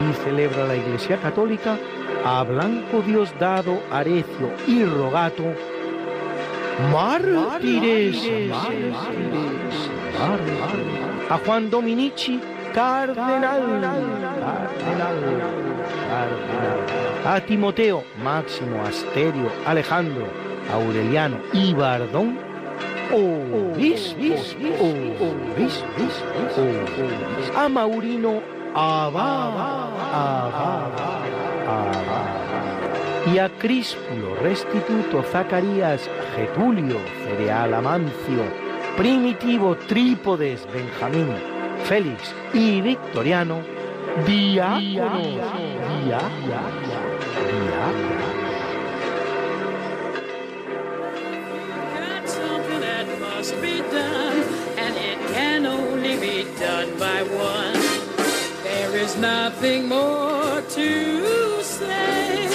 Y celebra la Iglesia Católica a Blanco Diosdado, Arecio y Rogato, mártires, mártires, mártires. A Juan Dominici, cardenal, cardenal, cardenal. a Timoteo, Máximo, Asterio, Alejandro, Aureliano y Bardón, a Maurino, Abad, Abad, Abad. y a Críspulo, Restituto, Zacarías, Getulio, Cereal, Amancio, Primitivo, Trípodes, Benjamín, Félix y Victoriano, diáconos, diáconos, diáconos. Got something that must be done, and it can only be done by one. There is nothing more to say,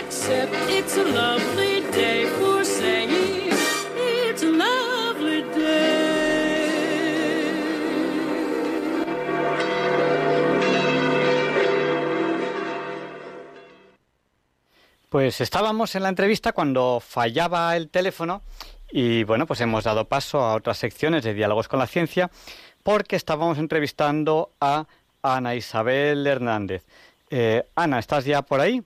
except it's a lovely Pues estábamos en la entrevista cuando fallaba el teléfono y bueno, pues hemos dado paso a otras secciones de Diálogos con la Ciencia porque estábamos entrevistando a Ana Isabel Hernández. Eh, Ana, ¿estás ya por ahí?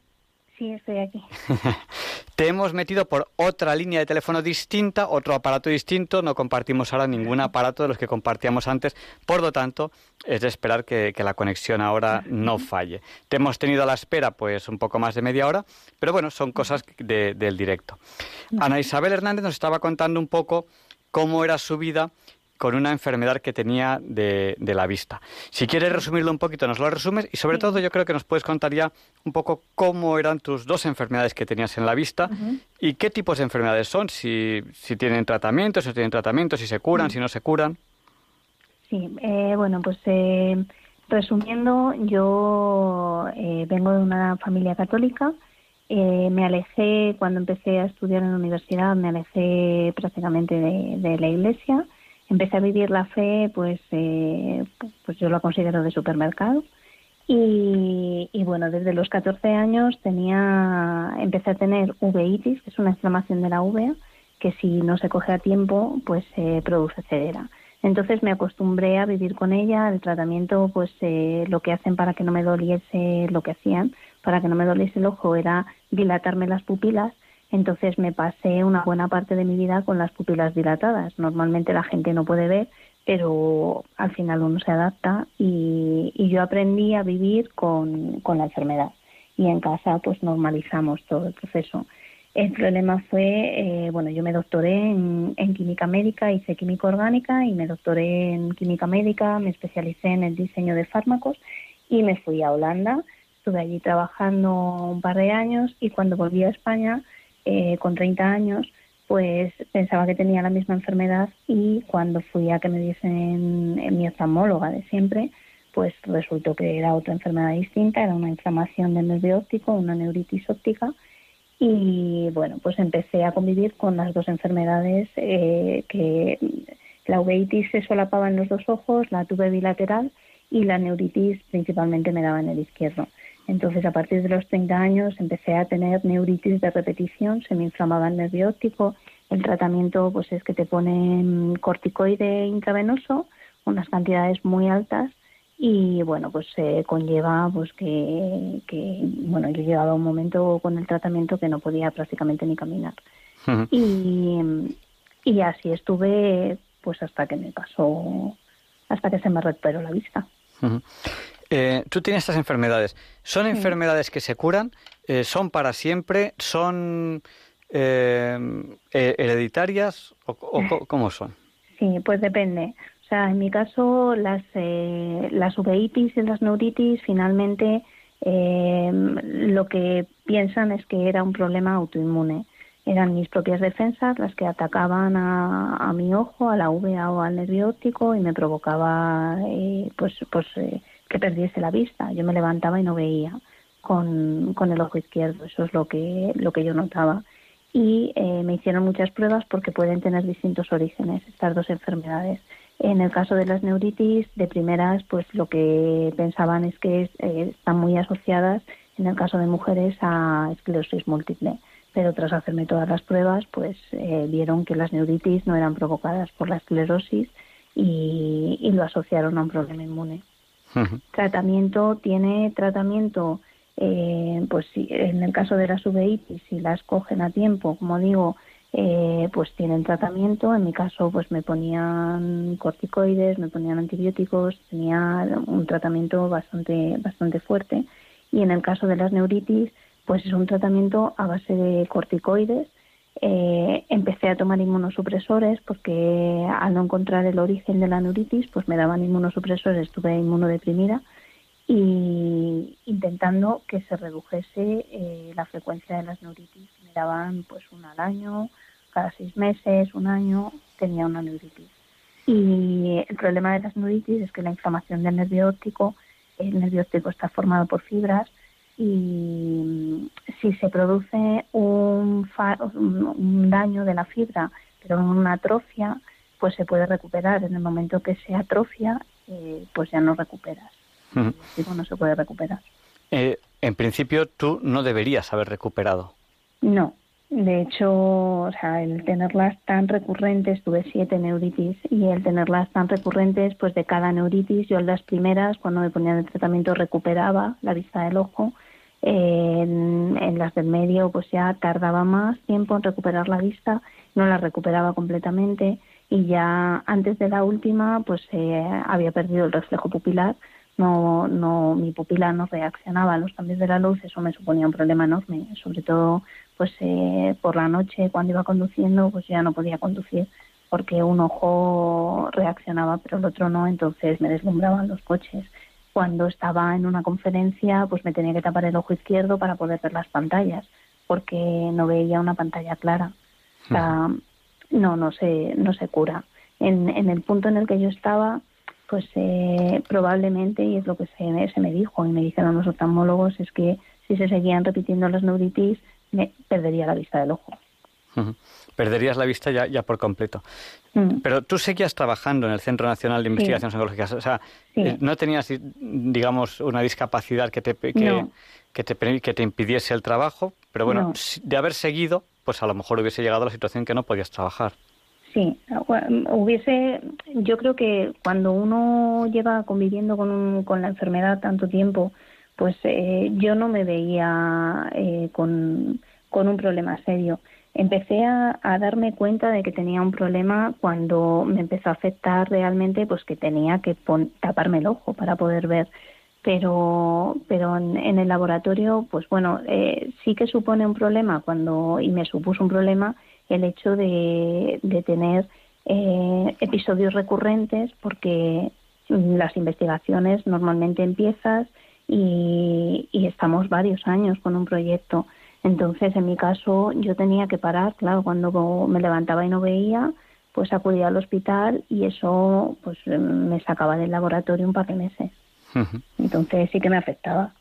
Sí, estoy aquí. *laughs* Te hemos metido por otra línea de teléfono distinta, otro aparato distinto. No compartimos ahora ningún aparato de los que compartíamos antes. Por lo tanto, es de esperar que, que la conexión ahora no falle. Te hemos tenido a la espera pues un poco más de media hora, pero bueno, son cosas de- del directo. Ana Isabel Hernández nos estaba contando un poco cómo era su vida con una enfermedad que tenía de, de la vista. Si quieres resumirlo un poquito, nos lo resumes y sobre todo yo creo que nos puedes contar ya un poco cómo eran tus dos enfermedades que tenías en la vista y qué tipos de enfermedades son, si, si tienen tratamiento, si no tienen tratamiento, si se curan, si no se curan. Sí, eh, bueno, pues eh, resumiendo, yo eh, vengo de una familia católica. eh, me alejé cuando empecé a estudiar en la universidad, me alejé prácticamente de, de la iglesia. Empecé a vivir la fe, pues, eh, pues yo lo considero de supermercado. Y, y bueno, desde los 14 años tenía, empecé a tener uveitis, que es una inflamación de la uvea, que si no se coge a tiempo, pues eh, produce ceguera. Entonces me acostumbré a vivir con ella, el tratamiento, pues eh, lo que hacen para que no me doliese, lo que hacían para que no me doliese el ojo era dilatarme las pupilas, entonces me pasé una buena parte de mi vida con las pupilas dilatadas. Normalmente la gente no puede ver, pero al final uno se adapta y, yo aprendí a vivir con, con la enfermedad y en casa pues normalizamos todo el proceso. El problema fue, eh, bueno, yo me doctoré en, en, química médica, hice química orgánica y me doctoré en química médica, me especialicé en el diseño de fármacos y me fui a Holanda. Estuve allí trabajando un par de años y cuando volví a España, eh, con 30 años, pues pensaba que tenía la misma enfermedad y cuando fui a que me diesen en mi oftalmóloga de siempre, pues resultó que era otra enfermedad distinta, era una inflamación del nervio óptico, una neuritis óptica y bueno, pues empecé a convivir con las dos enfermedades eh, que la uveitis se solapaba en los dos ojos, la tuve bilateral y la neuritis principalmente me daba en el izquierdo. Entonces, a partir de los 30 años empecé a tener neuritis de repetición, se me inflamaba el nervio óptico. El tratamiento pues es que te ponen corticoide intravenoso, unas cantidades muy altas y bueno, pues se conlleva pues que, que bueno, yo llegaba a un momento con el tratamiento que no podía prácticamente ni caminar. y, y así estuve pues hasta que me pasó hasta que se me recuperó la vista. Eh, tú tienes estas enfermedades. ¿Son enfermedades que se curan? Eh, ¿Son para siempre? ¿Son eh, hereditarias? ¿O, cómo son? Sí, pues depende. O sea, en mi caso, las, las uveitis y las neuritis finalmente lo que piensan es que era un problema autoinmune. Eran mis propias defensas las que atacaban a, a mi ojo, a la uvea o al nervio óptico y me provocaba pues, pues que perdiese la vista. Yo me levantaba y no veía con, con el ojo izquierdo. Eso es lo que, lo que yo notaba. Y eh, me hicieron muchas pruebas porque pueden tener distintos orígenes estas dos enfermedades. En el caso de las neuritis, de primeras, pues lo que pensaban es que eh, están muy asociadas, en el caso de mujeres, a esclerosis múltiple. Pero tras hacerme todas las pruebas, pues eh, vieron que las neuritis no eran provocadas por la esclerosis y, y lo asociaron a un problema inmune. Tratamiento tiene tratamiento, eh, pues si, en el caso de las uveitis, si las cogen a tiempo, como digo, eh, pues tienen tratamiento. En mi caso, pues me ponían corticoides, me ponían antibióticos, tenía un tratamiento bastante, bastante fuerte. Y en el caso de las neuritis, pues es un tratamiento a base de corticoides eh, empecé a tomar inmunosupresores porque al no encontrar el origen de la neuritis, pues me daban inmunosupresores, estuve inmunodeprimida y intentando que se redujese eh, la frecuencia de las neuritis. Me daban pues una al año, cada seis meses, un año, tenía una neuritis. Y el problema de las neuritis es que la inflamación del nervio óptico, el nervio óptico está formado por fibras y si se produce un, un daño de la fibra, pero una atrofia, pues se puede recuperar. En el momento que se atrofia, eh, pues ya no recuperas. no se puede recuperar. Eh, en principio, tú no deberías haber recuperado. No. De hecho, o sea, el tenerlas tan recurrentes, tuve siete neuritis, y el tenerlas tan recurrentes, pues de cada neuritis, yo en las primeras, cuando me ponían el tratamiento, recuperaba la vista del ojo, en, las del medio pues ya tardaba más tiempo en recuperar la vista, no la recuperaba completamente y ya antes de la última pues eh, había perdido el reflejo pupilar, no, no, mi pupila no reaccionaba a los cambios de la luz, eso me suponía un problema enorme, sobre todo pues eh, por la noche cuando iba conduciendo pues ya no podía conducir porque un ojo reaccionaba pero el otro no, entonces me deslumbraban los coches cuando estaba en una conferencia, pues me tenía que tapar el ojo izquierdo para poder ver las pantallas, porque no veía una pantalla clara. O sea, no, no se, no se cura. En, en el punto en el que yo estaba, pues eh, probablemente, y es lo que se, se me dijo y me dijeron los oftalmólogos, es que si se seguían repitiendo las neuritis, me perdería la vista del ojo. Perderías la vista ya, ya por completo. Mm. Pero tú seguías trabajando en el Centro Nacional de Investigaciones Oncológicas. O sea, eh, no tenías, digamos, una discapacidad que te, que, que, te, que te impidiese el trabajo, pero bueno, de haber seguido, pues a lo mejor hubiese llegado a la situación que no podías trabajar. Sí, hubiese, yo creo que cuando uno lleva conviviendo con, con la enfermedad tanto tiempo, pues eh, yo no me veía eh, con, con un problema serio empecé a, a, darme cuenta de que tenía un problema cuando me empezó a afectar realmente, pues que tenía que taparme el ojo para poder ver. Pero, pero en, el laboratorio, pues bueno, eh, sí que supone un problema cuando, y me supuso un problema el hecho de, tener eh, episodios recurrentes, porque las investigaciones normalmente empiezas y estamos varios años con un proyecto entonces, en mi caso, yo tenía que parar, claro, cuando me levantaba y no veía, pues acudía al hospital y eso pues me sacaba del laboratorio un par de meses. Entonces sí que me afectaba.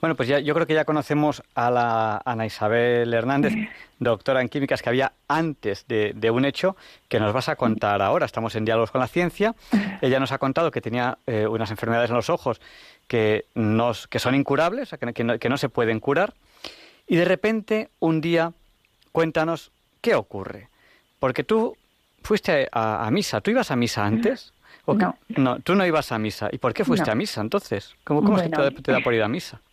Bueno, pues ya, yo creo que ya conocemos a la Ana Isabel Hernández, *laughs* doctora en químicas, que había antes de, un hecho que nos vas a contar ahora. Estamos en diálogos con la ciencia. *laughs* Ella nos ha contado que tenía eh, unas enfermedades en los ojos que, nos, que son incurables, que, que no se pueden curar. Y de repente, un día, cuéntanos qué ocurre. Porque tú fuiste a, misa. ¿Tú ibas a misa antes? no. no. tú no ibas a misa. ¿Y por qué fuiste a misa entonces? ¿Cómo, cómo es que te, da por ir a misa? *laughs*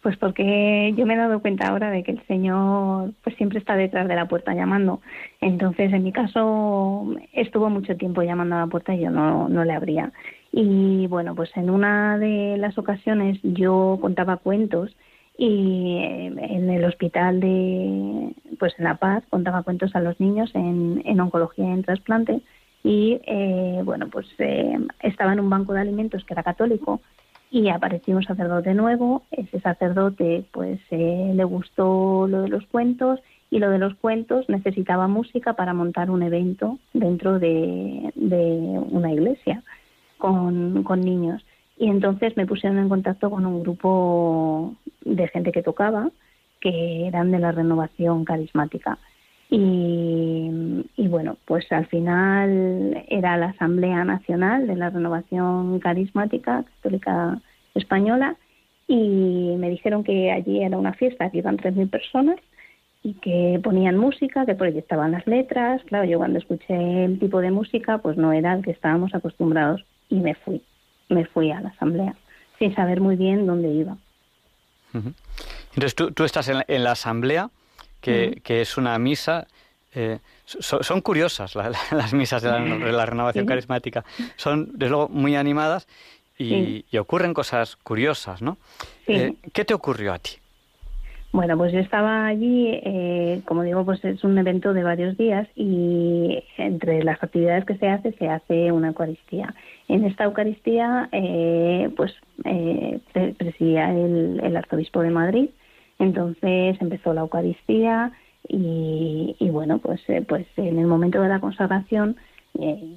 Pues porque yo me he dado cuenta ahora de que el Señor pues siempre está detrás de la puerta llamando. Entonces, en mi caso, estuvo mucho tiempo llamando a la puerta y yo no, no le abría. Y bueno, pues en una de las ocasiones yo contaba cuentos y en el hospital de pues en La Paz contaba cuentos a los niños en, en oncología y en trasplante y eh, bueno pues eh, estaba en un banco de alimentos que era católico y apareció un sacerdote nuevo. Ese sacerdote pues eh, le gustó lo de los cuentos y lo de los cuentos necesitaba música para montar un evento dentro de, de una iglesia con, con niños y entonces me pusieron en contacto con un grupo de gente que tocaba, que eran de la renovación carismática. Y, bueno, pues al final era la Asamblea Nacional de la Renovación Carismática Católica Española y me dijeron que allí era una fiesta, que iban 3.000 personas y que ponían música, que proyectaban las letras. Claro, yo cuando escuché el tipo de música, pues no era el que estábamos acostumbrados y me fui me fui a la asamblea sin saber muy bien dónde iba. Entonces tú, tú estás en la, asamblea, que, que, es una misa. Eh, son curiosas *laughs* las misas de la, *laughs* renovación carismática. Son, desde luego, muy animadas y, ocurren cosas curiosas, ¿no? Eh, ¿Qué te ocurrió a ti? Bueno, pues yo estaba allí, eh, como digo, pues es un evento de varios días y entre las actividades que se hace, se hace una Eucaristía. En esta Eucaristía, eh, pues eh, presidía el, arzobispo de Madrid, entonces empezó la Eucaristía y, bueno, pues, eh, pues en el momento de la consagración,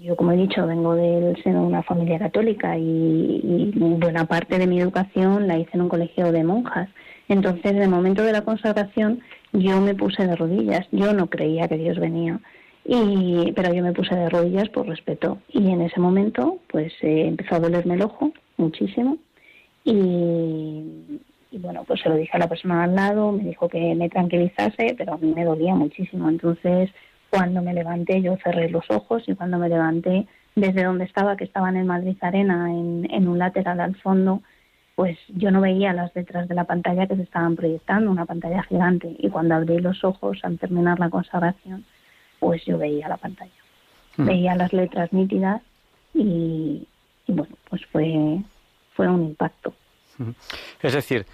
yo como he dicho, vengo del seno de una familia católica y buena parte de mi educación la hice en un colegio de monjas. Entonces, en el momento de la consagración, yo me puse de rodillas. Yo no creía que Dios venía, y, pero yo me puse de rodillas por respeto. Y en ese momento, pues eh, empezó a dolerme el ojo muchísimo. Y, bueno, pues se lo dije a la persona al lado, me dijo que me tranquilizase, pero a mí me dolía muchísimo. Entonces, cuando me levanté, yo cerré los ojos y cuando me levanté desde donde estaba, que estaba en el Madrid Arena, en, en un lateral al fondo, pues yo no veía las letras de la pantalla que se estaban proyectando, una pantalla gigante. Y cuando abrí los ojos al terminar la consagración, pues yo veía la pantalla. Hmm. Veía las letras nítidas y, bueno, pues fue, fue un impacto. Hmm. Es decir,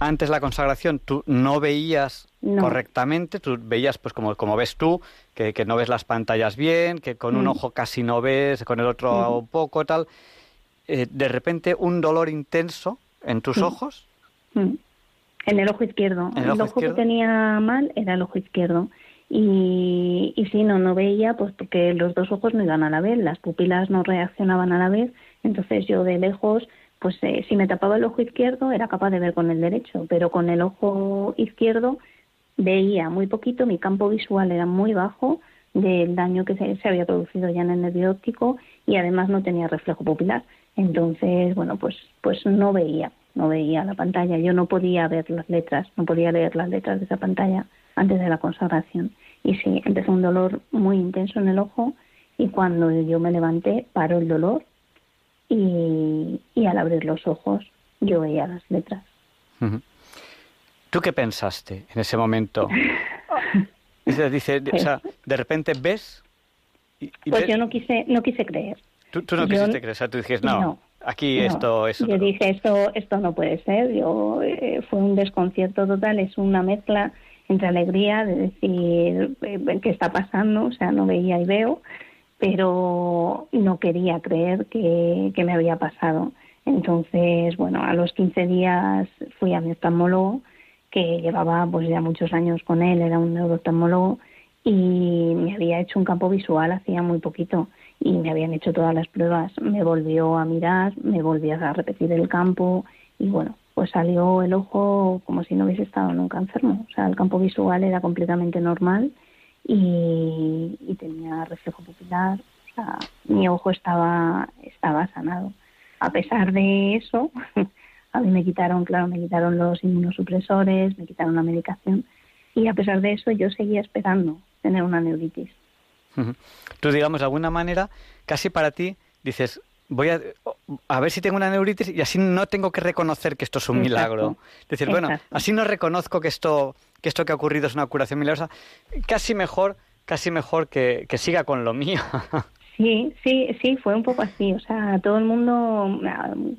antes la consagración tú no veías correctamente, tú veías pues como, como ves tú, que, no ves las pantallas bien, que con un hmm. ojo casi no ves, con el otro un poco, tal. Eh, de repente un dolor intenso en tus mm. ojos? Mm. En el ojo izquierdo. el, ojo, que tenía mal era el ojo izquierdo. Y, y sí, no, no veía, pues porque los dos ojos no iban a la vez, las pupilas no reaccionaban a la vez. Entonces yo de lejos, pues eh, si me tapaba el ojo izquierdo era capaz de ver con el derecho, pero con el ojo izquierdo veía muy poquito, mi campo visual era muy bajo del daño que se, se había producido ya en el nervio óptico y además no tenía reflejo pupilar. Entonces, bueno, pues, pues no veía, no veía la pantalla. Yo no podía ver las letras, no podía leer las letras de esa pantalla antes de la consagración. Y sí, empezó un dolor muy intenso en el ojo y cuando yo me levanté paró el dolor y, y al abrir los ojos yo veía las letras. ¿Tú qué pensaste en ese momento? *laughs* Dice, dice, o sea, de repente ves y, y Pues ves- yo no quise, no quise creer. tú, tú no yo- quisiste creer, o sea, tú dijiste, no, no, aquí No, esto es Yo dije, esto, esto no puede ser. Yo, eh, fue un desconcierto total, es una mezcla entre alegría de decir eh, qué está pasando, o sea, no veía y veo, pero no quería creer que, que me había pasado. Entonces, bueno, a los 15 días fui a mi oftalmólogo, que llevaba pues ya muchos años con él, era un neurooftalmólogo, y me había hecho un campo visual hacía muy poquito y me habían hecho todas las pruebas. Me volvió a mirar, me volvió a repetir el campo y bueno, pues salió el ojo como si no hubiese estado nunca enfermo. O sea, el campo visual era completamente normal y, y tenía reflejo pupilar. O sea, mi ojo estaba, estaba sanado. A pesar de eso, *laughs* a mí me quitaron, claro, me quitaron los inmunosupresores, me quitaron la medicación y a pesar de eso yo seguía esperando tener una neuritis. Tú, digamos, de alguna manera, casi para ti, dices, voy a, a ver si tengo una neuritis y así no tengo que reconocer que esto es un Exacto. milagro. Decir, bueno, así no reconozco que esto, que esto que ha ocurrido es una curación milagrosa. Casi mejor, casi mejor que, que siga con lo mío. *laughs* Sí, sí, sí, fue un poco así. O sea, todo el mundo,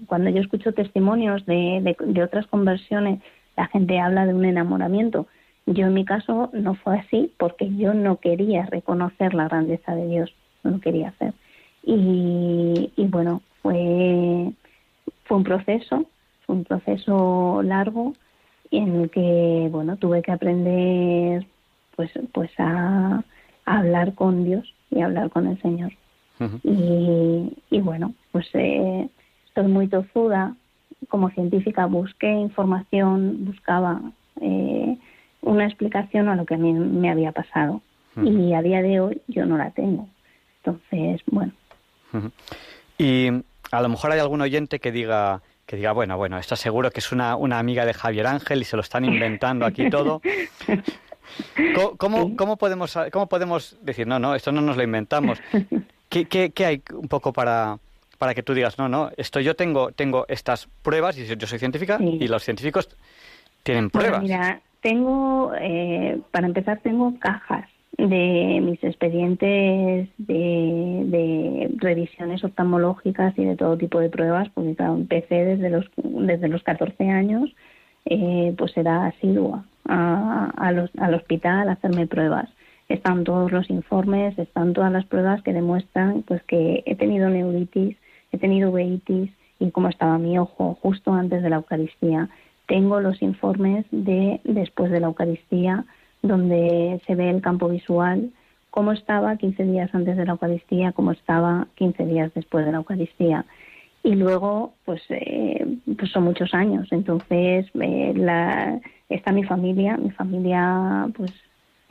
cuando yo escucho testimonios de, de, de otras conversiones, la gente habla de un enamoramiento. Yo en mi caso no fue así porque yo no quería reconocer la grandeza de Dios, no lo quería hacer. Y, y bueno, fue, fue un proceso, fue un proceso largo en el que, bueno, tuve que aprender pues, pues a, a hablar con Dios y a hablar con el Señor. Y, y bueno, pues eh, estoy muy tozuda. Como científica busqué información, buscaba eh, una explicación a lo que a mí me había pasado. Y a día de hoy yo no la tengo. Entonces, bueno. Y a lo mejor hay algún oyente que diga, que diga, bueno, bueno, esto seguro que es una, una amiga de Javier Ángel y se lo están inventando aquí todo. *laughs* ¿Cómo, cómo, cómo podemos, ¿Cómo podemos decir, no, no, esto no nos lo inventamos? ¿Qué, qué, qué hay un poco para, para que tú digas, no, no, esto yo tengo, tengo estas pruebas, y yo soy científica, Sí. y los científicos tienen Bueno, pruebas? mira, tengo, eh, para empezar, tengo cajas de mis expedientes de, de revisiones oftalmológicas y de todo tipo de pruebas, porque claro, empecé desde los, desde los 14 años, eh, pues era asidua a- los- al hospital a hacerme pruebas. Están todos los informes, están todas las pruebas que demuestran pues que he tenido neuritis, he tenido uveitis y cómo estaba mi ojo justo antes de la Eucaristía. Tengo los informes de después de la Eucaristía, donde se ve el campo visual, cómo estaba 15 días antes de la Eucaristía, cómo estaba 15 días después de la Eucaristía. Y luego, pues, eh, pues son muchos años. Entonces, eh, la, está mi familia, mi familia, pues,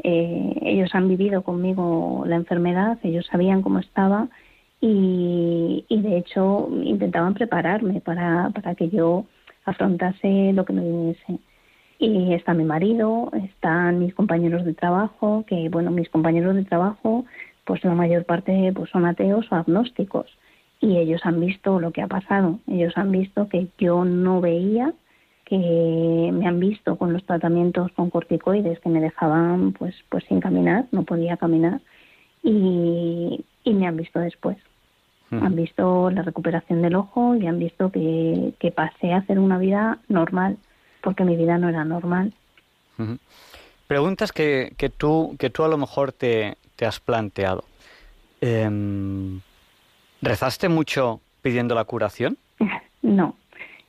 eh, ellos han vivido conmigo la enfermedad, ellos sabían cómo estaba y, y de hecho intentaban prepararme para, para que yo afrontase lo que me viniese. Y está mi marido, están mis compañeros de trabajo, que bueno, mis compañeros de trabajo, pues la mayor parte pues son ateos o agnósticos. Y ellos han visto lo que ha pasado. Ellos han visto que yo no veía, que me han visto con los tratamientos con corticoides que me dejaban pues pues sin caminar, no podía caminar. Y, y me han visto después. Han visto la recuperación del ojo y han visto que, que pasé a hacer una vida normal, porque mi vida no era normal. Preguntas que, que, tú, que tú a lo mejor te, te has planteado. Em, ¿Rezaste mucho pidiendo la curación? *laughs* No,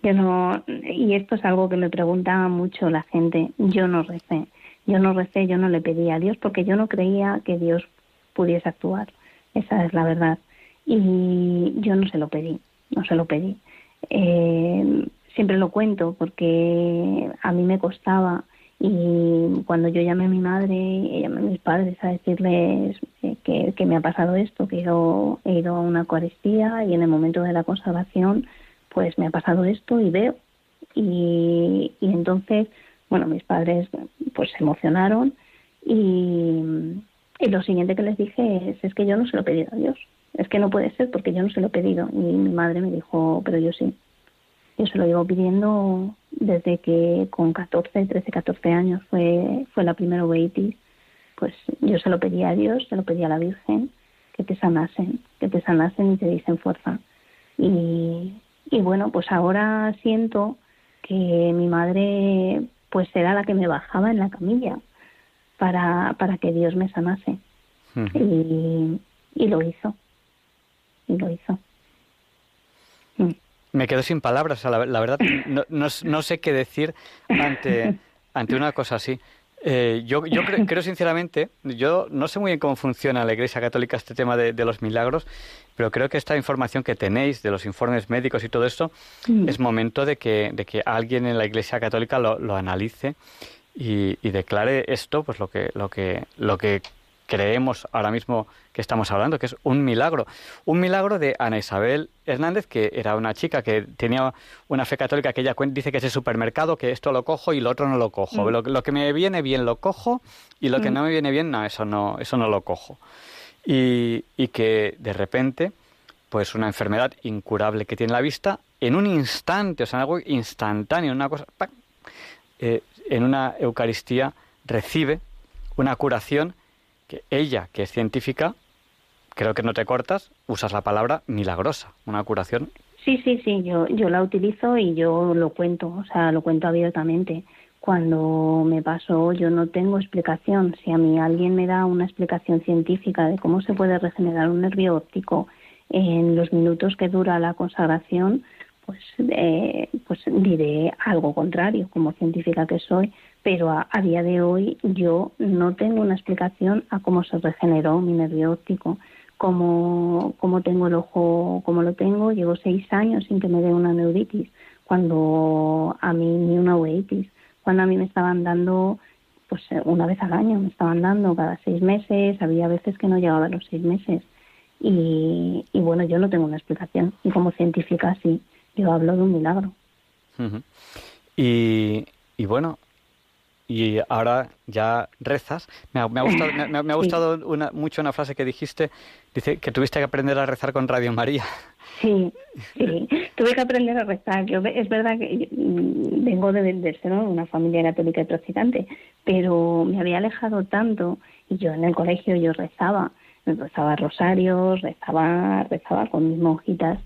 yo no, y esto es algo que me preguntaba mucho la gente. Yo no recé, yo no recé, yo no le pedí a Dios porque yo no creía que Dios pudiese actuar. Esa es la verdad. Y yo no se lo pedí, no se lo pedí. Eh, siempre lo cuento porque a mí me costaba y cuando yo llamé a mi madre llamé a mis padres a decirles eh, que, que me ha pasado esto, que ido, he ido a una Eucaristía y en el momento de la consagración pues me ha pasado esto y veo. Y, y entonces, bueno, mis padres pues se emocionaron y lo siguiente que les dije es, es que yo no se lo he pedido a Dios. Es que no puede ser porque yo no se lo he pedido. Y mi madre me dijo, pero yo sí. Yo se lo llevo pidiendo desde que con 14, 13, 14 años fue, fue la primera uveitis. pues yo se lo pedía a Dios, se lo pedía a la Virgen, que te sanasen, que te sanasen y te dicen fuerza. Y, y bueno, pues ahora siento que mi madre pues era la que me bajaba en la camilla para, para que Dios me sanase. y, y lo hizo. Y lo hizo. Mm. Me quedo sin palabras. la, verdad, no, no, no, sé qué decir ante, ante una cosa así. Eh, yo yo creo, sinceramente, yo no sé muy bien cómo funciona la Iglesia Católica este tema de, los milagros, pero creo que esta información que tenéis de los informes médicos y todo esto, mm. es momento de que, de que alguien en la Iglesia Católica lo, lo analice y, y, declare esto, pues lo que, lo que, lo que creemos ahora mismo que estamos hablando, que es un milagro. Un milagro de Ana Isabel Hernández, que era una chica que tenía una fe católica que ella dice que es el supermercado, que esto lo cojo y lo otro no lo cojo. Mm. Lo, que me viene bien lo cojo y lo que mm. no me viene bien, no, eso no, eso no lo cojo. Y, y que de repente, pues una enfermedad incurable que tiene la vista, en un instante, o sea, algo instantáneo, una cosa, eh, en una Eucaristía recibe una curación que ella, que es científica, creo que no te cortas, usas la palabra milagrosa, una curación. Sí, sí, sí, yo, yo la utilizo y yo lo cuento, o sea, lo cuento abiertamente. Cuando me pasó, yo no tengo explicación. Si a mí alguien me da una explicación científica de cómo se puede regenerar un nervio óptico en los minutos que dura la consagración, pues, eh, pues diré algo contrario, como científica que soy, pero a, día de hoy yo no tengo una explicación a cómo se regeneró mi nervio óptico, cómo, cómo tengo el ojo como lo tengo. Llevo seis años sin que me dé una neuritis, cuando a mí ni una uveitis, cuando a mí me estaban dando pues una vez al año, me estaban dando cada seis meses, había veces que no llegaba a los seis meses. Y, y bueno, yo no tengo una explicación. Y como científica sí, yo hablo de un milagro. y, y bueno, y ahora ya rezas. Me ha, gustado, me, ha gustado una, mucho una frase que dijiste, dice que tuviste que aprender a rezar con Radio María. Sí, sí, tuve que aprender a rezar. Yo, es verdad que mm, vengo de, de ser una familia católica y practicante, pero me había alejado tanto y yo en el colegio yo rezaba, rezaba rosarios, rezaba, rezaba con mis monjitas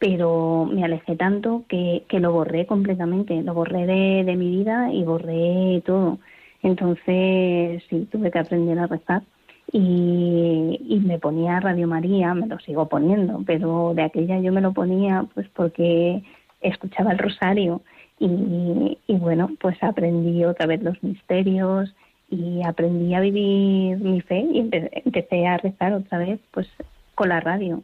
pero me alejé tanto que, que lo borré completamente, lo borré de, de, mi vida y borré todo. Entonces, sí, tuve que aprender a rezar y, y me ponía Radio María, me lo sigo poniendo, pero de aquella yo me lo ponía pues porque escuchaba el rosario y, y bueno, pues aprendí otra vez los misterios y aprendí a vivir mi fe y empecé a rezar otra vez pues con la radio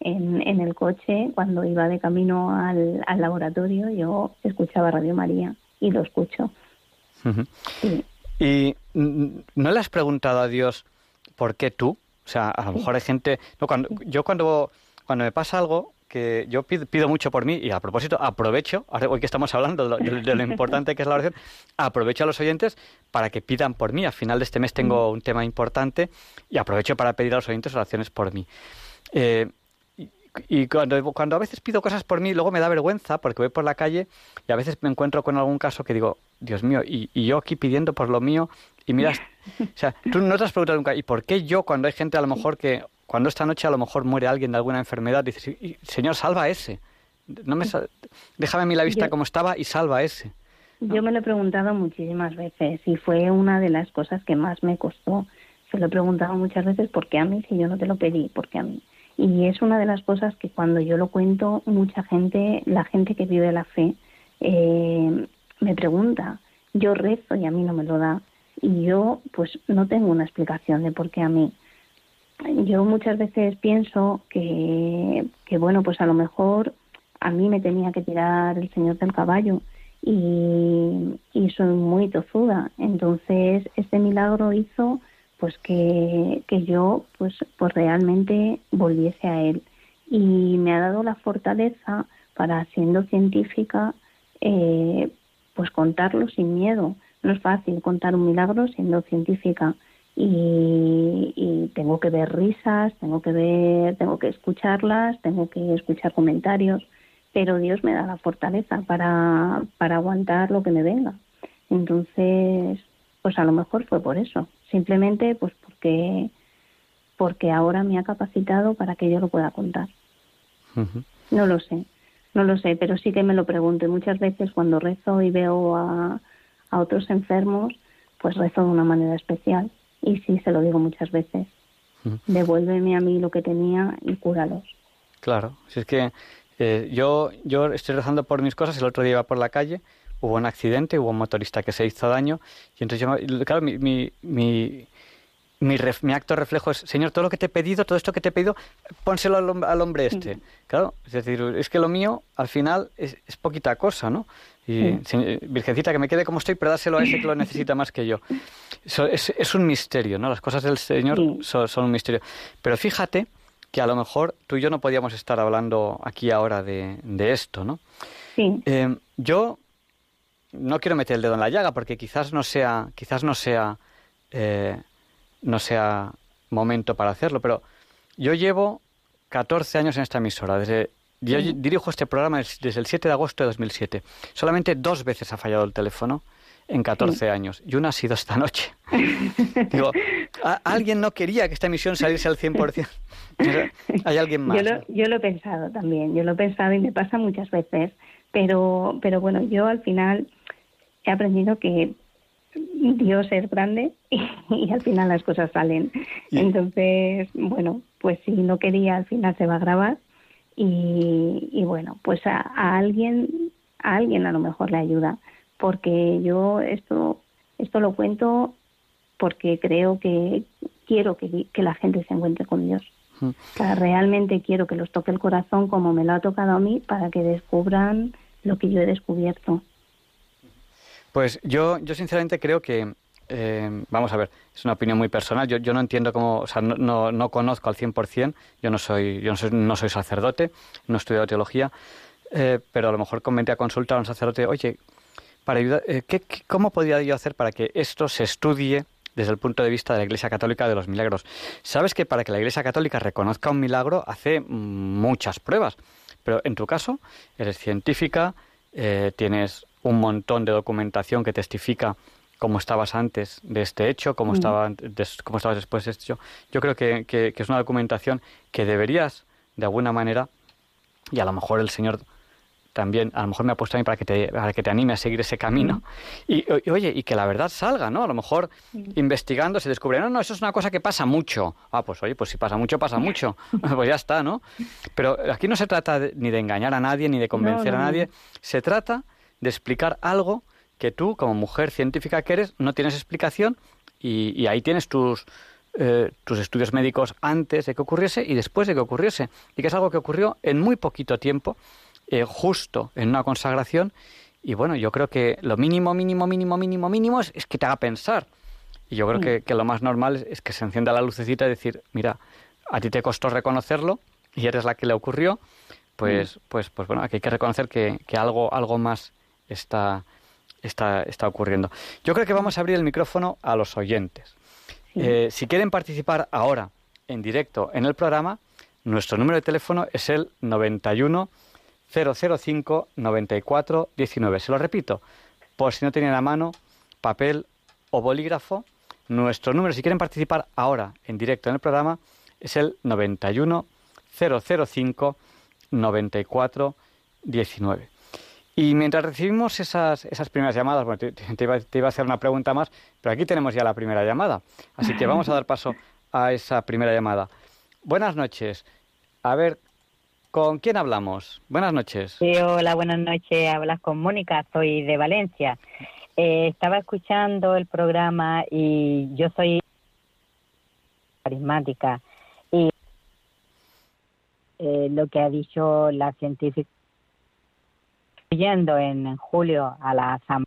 en, en el coche, cuando iba de camino al, al, laboratorio, yo escuchaba Radio María y lo escucho. ¿Y no le has preguntado a Dios por qué tú? O sea, a lo mejor hay gente... No, cuando, yo cuando, cuando me pasa algo, que yo pido, pido, mucho por mí y a propósito aprovecho, hoy que estamos hablando de lo, de lo, importante que es la oración, aprovecho a los oyentes para que pidan por mí. Al final de este mes tengo un tema importante y aprovecho para pedir a los oyentes oraciones por mí. Eh, y cuando, cuando a veces pido cosas por mí, luego me da vergüenza porque voy por la calle y a veces me encuentro con algún caso que digo, Dios mío, y, y yo aquí pidiendo por lo mío y miras, o sea, tú no te has preguntado nunca, ¿y por qué yo cuando hay gente a lo mejor que, cuando esta noche a lo mejor muere alguien de alguna enfermedad, dices, Señor, salva a ese, no me déjame a mí la vista como estaba y salva a ese. Yo me lo he preguntado muchísimas veces y fue una de las cosas que más me costó. Se lo he preguntado muchas veces, ¿por qué a mí si yo no te lo pedí? ¿Por qué a mí? Y es una de las cosas que cuando yo lo cuento, mucha gente, la gente que vive la fe, eh, me pregunta, yo rezo y a mí no me lo da. Y yo pues no tengo una explicación de por qué a mí. Yo muchas veces pienso que, que bueno, pues a lo mejor a mí me tenía que tirar el señor del caballo y, y soy muy tozuda. Entonces, este milagro hizo pues que, que yo pues, pues realmente volviese a él. Y me ha dado la fortaleza para, siendo científica, eh, pues contarlo sin miedo. No es fácil contar un milagro siendo científica. Y, y, tengo que ver risas, tengo que ver, tengo que escucharlas, tengo que escuchar comentarios, pero Dios me da la fortaleza para, para aguantar lo que me venga. Entonces, pues a lo mejor fue por eso. Simplemente pues porque porque ahora me ha capacitado para que yo lo pueda contar. No lo sé, no lo sé, pero sí que me lo pregunto. Y muchas veces cuando rezo y veo a, a otros enfermos, pues rezo de una manera especial. Y sí, se lo digo muchas veces. Devuélveme a mí lo que tenía y cúralos. Claro, si es que eh, yo, yo estoy rezando por mis cosas, el otro día iba por la calle, hubo un accidente, hubo un motorista que se hizo daño, y entonces yo, claro, mi, mi, mi, mi, acto reflejo es, Señor, todo lo que te he pedido, todo esto que te he pedido, pónselo al, hombre este. Claro, es decir, es que lo mío al final es, es poquita cosa, ¿no? Y, Virgencita, que me quede como estoy, pero dáselo a ese que lo necesita más que yo. es, es, un misterio, ¿no? Las cosas del Señor son, son, un misterio. Pero fíjate que a lo mejor tú y yo no podíamos estar hablando aquí ahora de, de esto, ¿no? Sí. Eh, yo no quiero meter el dedo en la llaga porque quizás no sea, quizás no sea eh, no sea momento para hacerlo, pero yo llevo 14 años en esta emisora. Desde, yo dirijo este programa desde el 7 de agosto de 2007. Solamente dos veces ha fallado el teléfono en 14 años y una ha sido esta noche. *laughs* Digo, alguien no quería que esta emisión saliese al 100%. *laughs* Hay alguien más. Yo lo, yo lo he pensado también, yo lo he pensado y me pasa muchas veces, pero, pero bueno, yo al final he aprendido que Dios es grande *laughs* y, al final las cosas salen. Entonces, bueno, pues si no quería, al final se va a grabar y, bueno, pues a, alguien, a alguien a lo mejor le ayuda, porque yo esto, esto lo cuento porque creo que quiero que, la gente se encuentre con Dios. O sea, realmente quiero que los toque el corazón como me lo ha tocado a mí para que descubran lo que yo he descubierto. Pues yo, yo sinceramente creo que, eh, vamos a ver, es una opinión muy personal. Yo, yo no entiendo cómo, o sea, no, no, no conozco al 100%, yo no soy, yo no soy, no soy sacerdote, no he estudiado teología, eh, pero a lo mejor convente a consultar a un sacerdote, oye, para ayudar, eh, ¿qué, cómo podría yo hacer para que esto se estudie desde el punto de vista de la Iglesia Católica de los milagros? Sabes que para que la Iglesia Católica reconozca un milagro hace muchas pruebas, pero en tu caso eres científica, tienes un montón de documentación que testifica cómo estabas antes de este hecho, cómo, estaba, cómo estabas después de este hecho. Yo creo que, que, es una documentación que deberías, de alguna manera, y a lo mejor el Señor también, a lo mejor me ha puesto a mí para que te, para que te anime a seguir ese camino. Y, oye, y que la verdad salga, ¿no? A lo mejor investigando se descubre, no, no, eso es una cosa que pasa mucho. Ah, pues oye, pues si pasa mucho, pasa mucho. *laughs* pues ya está, ¿no? Pero aquí no se trata ni de engañar a nadie, ni de convencer a nadie. Se trata de explicar algo que tú, como mujer científica que eres, no tienes explicación y, ahí tienes tus, eh, tus estudios médicos antes de que ocurriese y después de que ocurriese. Y que es algo que ocurrió en muy poquito tiempo, eh, justo en una consagración. Y bueno, yo creo que lo mínimo, mínimo, mínimo, mínimo, mínimo es, que te haga pensar. Y yo creo que, que, lo más normal es, que se encienda la lucecita y decir, mira, a ti te costó reconocerlo y eres la que le ocurrió, pues, pues, pues bueno, aquí hay que reconocer que, que algo, algo más está, está, está ocurriendo. Yo creo que vamos a abrir el micrófono a los oyentes. Eh, si quieren participar ahora en directo en el programa, nuestro número de teléfono es el 91 005 94 19. Se lo repito, por si no tienen a mano papel o bolígrafo, nuestro número, si quieren participar ahora en directo en el programa, es el 91 005 94 19. Y mientras recibimos esas, esas primeras llamadas, bueno, te, iba, a hacer una pregunta más, pero aquí tenemos ya la primera llamada. Así que vamos a dar paso a esa primera llamada. Buenas noches. A ver, ¿con quién hablamos? Buenas noches. Hola, buenas noches. Hablas con Mónica, soy de Valencia. Eh, estaba escuchando el programa y yo soy carismática. Y eh, lo que ha dicho la científica yendo en, julio a la asamblea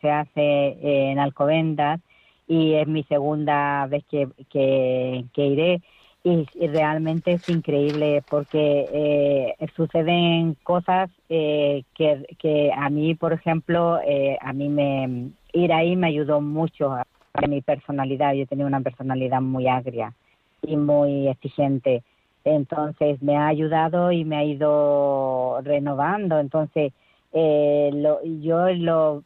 se hace en Alcobendas y es mi segunda vez que, que, iré y, realmente es increíble porque eh, suceden cosas eh, que, que a mí, por ejemplo, eh, a mí me ir ahí me ayudó mucho a, a mi personalidad. Yo tenía una personalidad muy agria y muy exigente entonces me ha ayudado y me ha ido renovando. Entonces, eh, lo, yo lo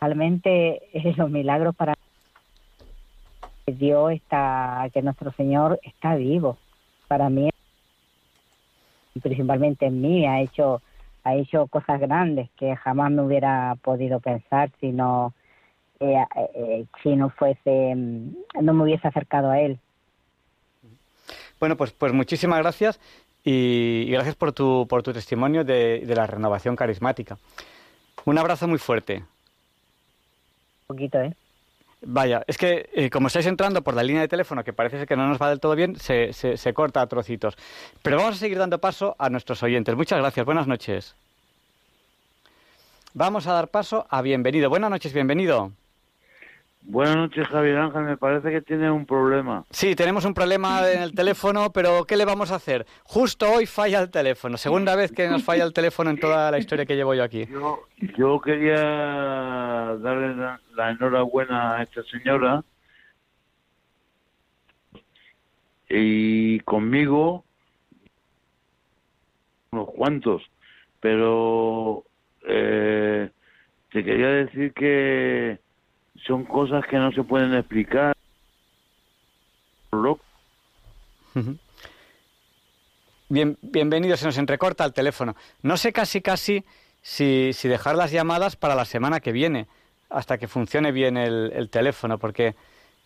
realmente eh, los milagros para Dios está, que nuestro Señor está vivo. Para mí, principalmente en mí, ha hecho, ha hecho cosas grandes que jamás me hubiera podido pensar si no, eh, eh, si no fuese, mm, no me hubiese acercado a Él. Bueno, pues, pues muchísimas gracias y, y gracias por tu, por tu testimonio de, de la renovación carismática. Un abrazo muy fuerte. Un poquito, ¿eh? Vaya, es que eh, como estáis entrando por la línea de teléfono, que parece ser que no nos va del todo bien, se, se, se corta a trocitos. Pero vamos a seguir dando paso a nuestros oyentes. Muchas gracias, buenas noches. Vamos a dar paso a Bienvenido. Buenas noches, bienvenido. Buenas noches, Javier Ángel. Me parece que tiene un problema. Sí, tenemos un problema en el teléfono, pero ¿qué le vamos a hacer? Justo hoy falla el teléfono. Segunda vez que nos falla el teléfono en toda la historia que llevo yo aquí. Yo, yo quería darle la, la enhorabuena a esta señora y conmigo unos cuantos, pero eh, te quería decir que son cosas que no se pueden explicar. Bien, bienvenido, se nos entrecorta el teléfono. No sé casi casi si, si dejar las llamadas para la semana que viene, hasta que funcione bien el, el teléfono, porque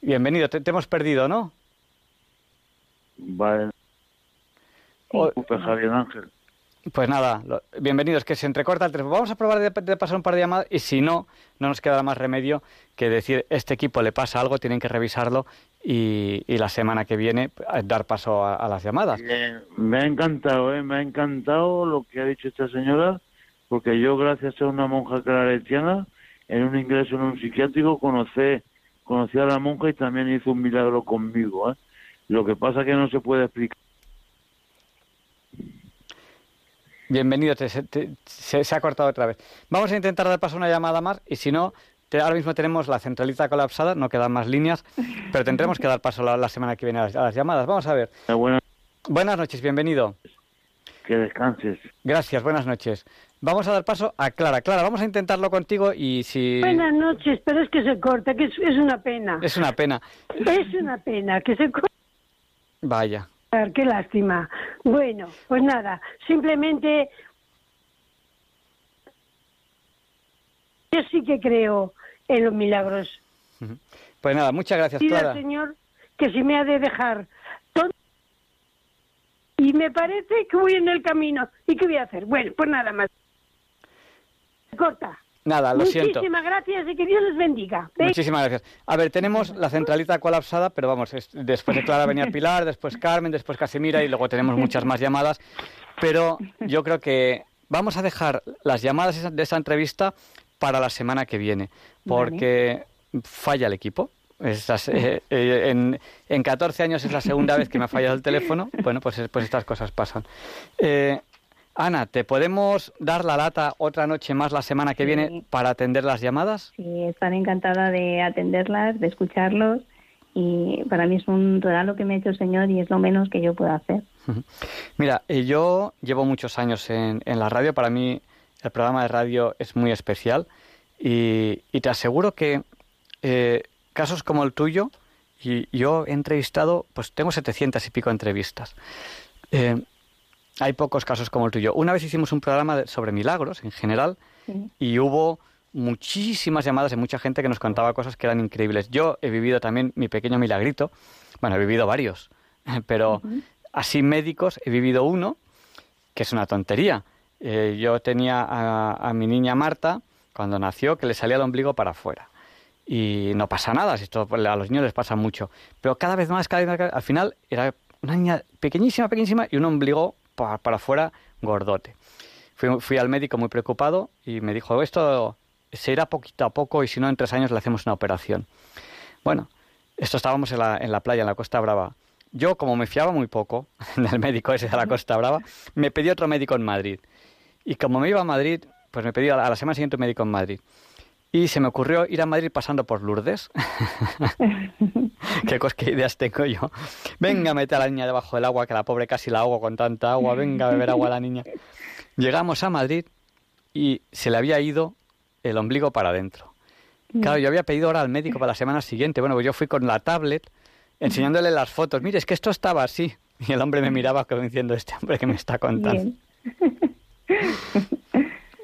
bienvenido, te, te hemos perdido, ¿no? Vale. O- Disculpe, Javier Ángel. Pues nada, lo- bienvenidos, que se entrecorta el teléfono. Vamos a probar de, pasar un par de llamadas y si no, no nos quedará más remedio que decir, este equipo le pasa algo, tienen que revisarlo y, y la semana que viene eh, dar paso a, las llamadas. Me ha encantado, ¿eh? me ha encantado lo que ha dicho esta señora, porque yo, gracias a una monja claretiana, en un ingreso en un psiquiátrico, conocí, conocí a la monja y también hizo un milagro conmigo. ¿eh? Lo que pasa que no se puede explicar. Bienvenido, te- se, te- se- se ha cortado otra vez. Vamos a intentar dar paso a una llamada más y si no, te- ahora mismo tenemos la centralita colapsada, no quedan más líneas, pero tendremos que dar paso la, la semana que viene a las, a las llamadas. Vamos a ver. Buenas, Buenas noches, bienvenido. que descanses. Gracias, buenas noches. Vamos a dar paso a Clara. Clara, vamos a intentarlo contigo y si... Buenas noches, pero es que se corta, que es, es una pena. Es una pena. Es una pena que se corta. Vaya. Qué lástima. Bueno, pues nada, simplemente yo sí que creo en los milagros. Pues nada, muchas gracias, Pido al Clara. Señor que si me ha de dejar y me parece que voy en el camino. ¿Y qué voy a hacer? Bueno, pues nada más. Corta. Nada, lo siento. Muchísimas gracias y que Dios les bendiga. Venga. Muchísimas gracias. A ver, tenemos la centralita colapsada, pero vamos, es- después de Clara venía Pilar, después Carmen, después Casimira y luego tenemos muchas más llamadas. Pero yo creo que vamos a dejar las llamadas de esa entrevista para la semana que viene, porque falla el equipo. Estas, eh, eh, en, en 14 años es la segunda vez que me ha fallado el teléfono. Bueno, pues, pues estas cosas pasan. Eh, Ana, ¿te podemos dar la lata otra noche más la semana que viene para atender las llamadas? Sí, estaré encantada de atenderlas, de escucharlos y para mí es un regalo que me ha hecho el Señor y es lo menos que yo puedo hacer. Mira, eh, yo llevo muchos años en, en la radio. Para mí el programa de radio es muy especial y, y te aseguro que eh, casos como el tuyo, y yo he entrevistado, pues tengo 700 y pico entrevistas. Eh, hay pocos casos como el tuyo. Una vez hicimos un programa sobre milagros en general y hubo muchísimas llamadas de mucha gente que nos contaba cosas que eran increíbles. Yo he vivido también mi pequeño milagrito. Bueno, he vivido varios, *laughs* pero así médicos he vivido uno que es una tontería. Eh, yo tenía a, a mi niña Marta cuando nació que le salía el ombligo para afuera. Y no pasa nada, si esto a los niños les pasa mucho. Pero cada vez más, cada vez más, al final era una niña pequeñísima, pequeñísima y un ombligo pa- para afuera gordote. Fui, fui al médico muy preocupado y me dijo, esto se irá poquito a poco y si no en tres años le hacemos una operación. Bueno, esto estábamos en la, en la playa, en la Costa Brava. Yo, como me fiaba muy poco *laughs* del médico ese de la Costa Brava, me pedí otro médico en Madrid. Y como me iba a Madrid, pues me pedí a la, a la semana siguiente un médico en Madrid. Y se me ocurrió ir a Madrid pasando por Lourdes. *laughs* Qué, cos- qué ideas tengo yo. Venga, mete a la niña debajo del agua, que la pobre casi la ahogo con tanta agua. Venga a beber agua a la niña. Llegamos a Madrid y se le había ido el ombligo para adentro. Claro, yo había pedido hora al médico para la semana siguiente. Bueno, pues yo fui con la tablet enseñándole las fotos. Mire, es que esto estaba así. Y el hombre me miraba como diciendo, este hombre que me está contando. *laughs*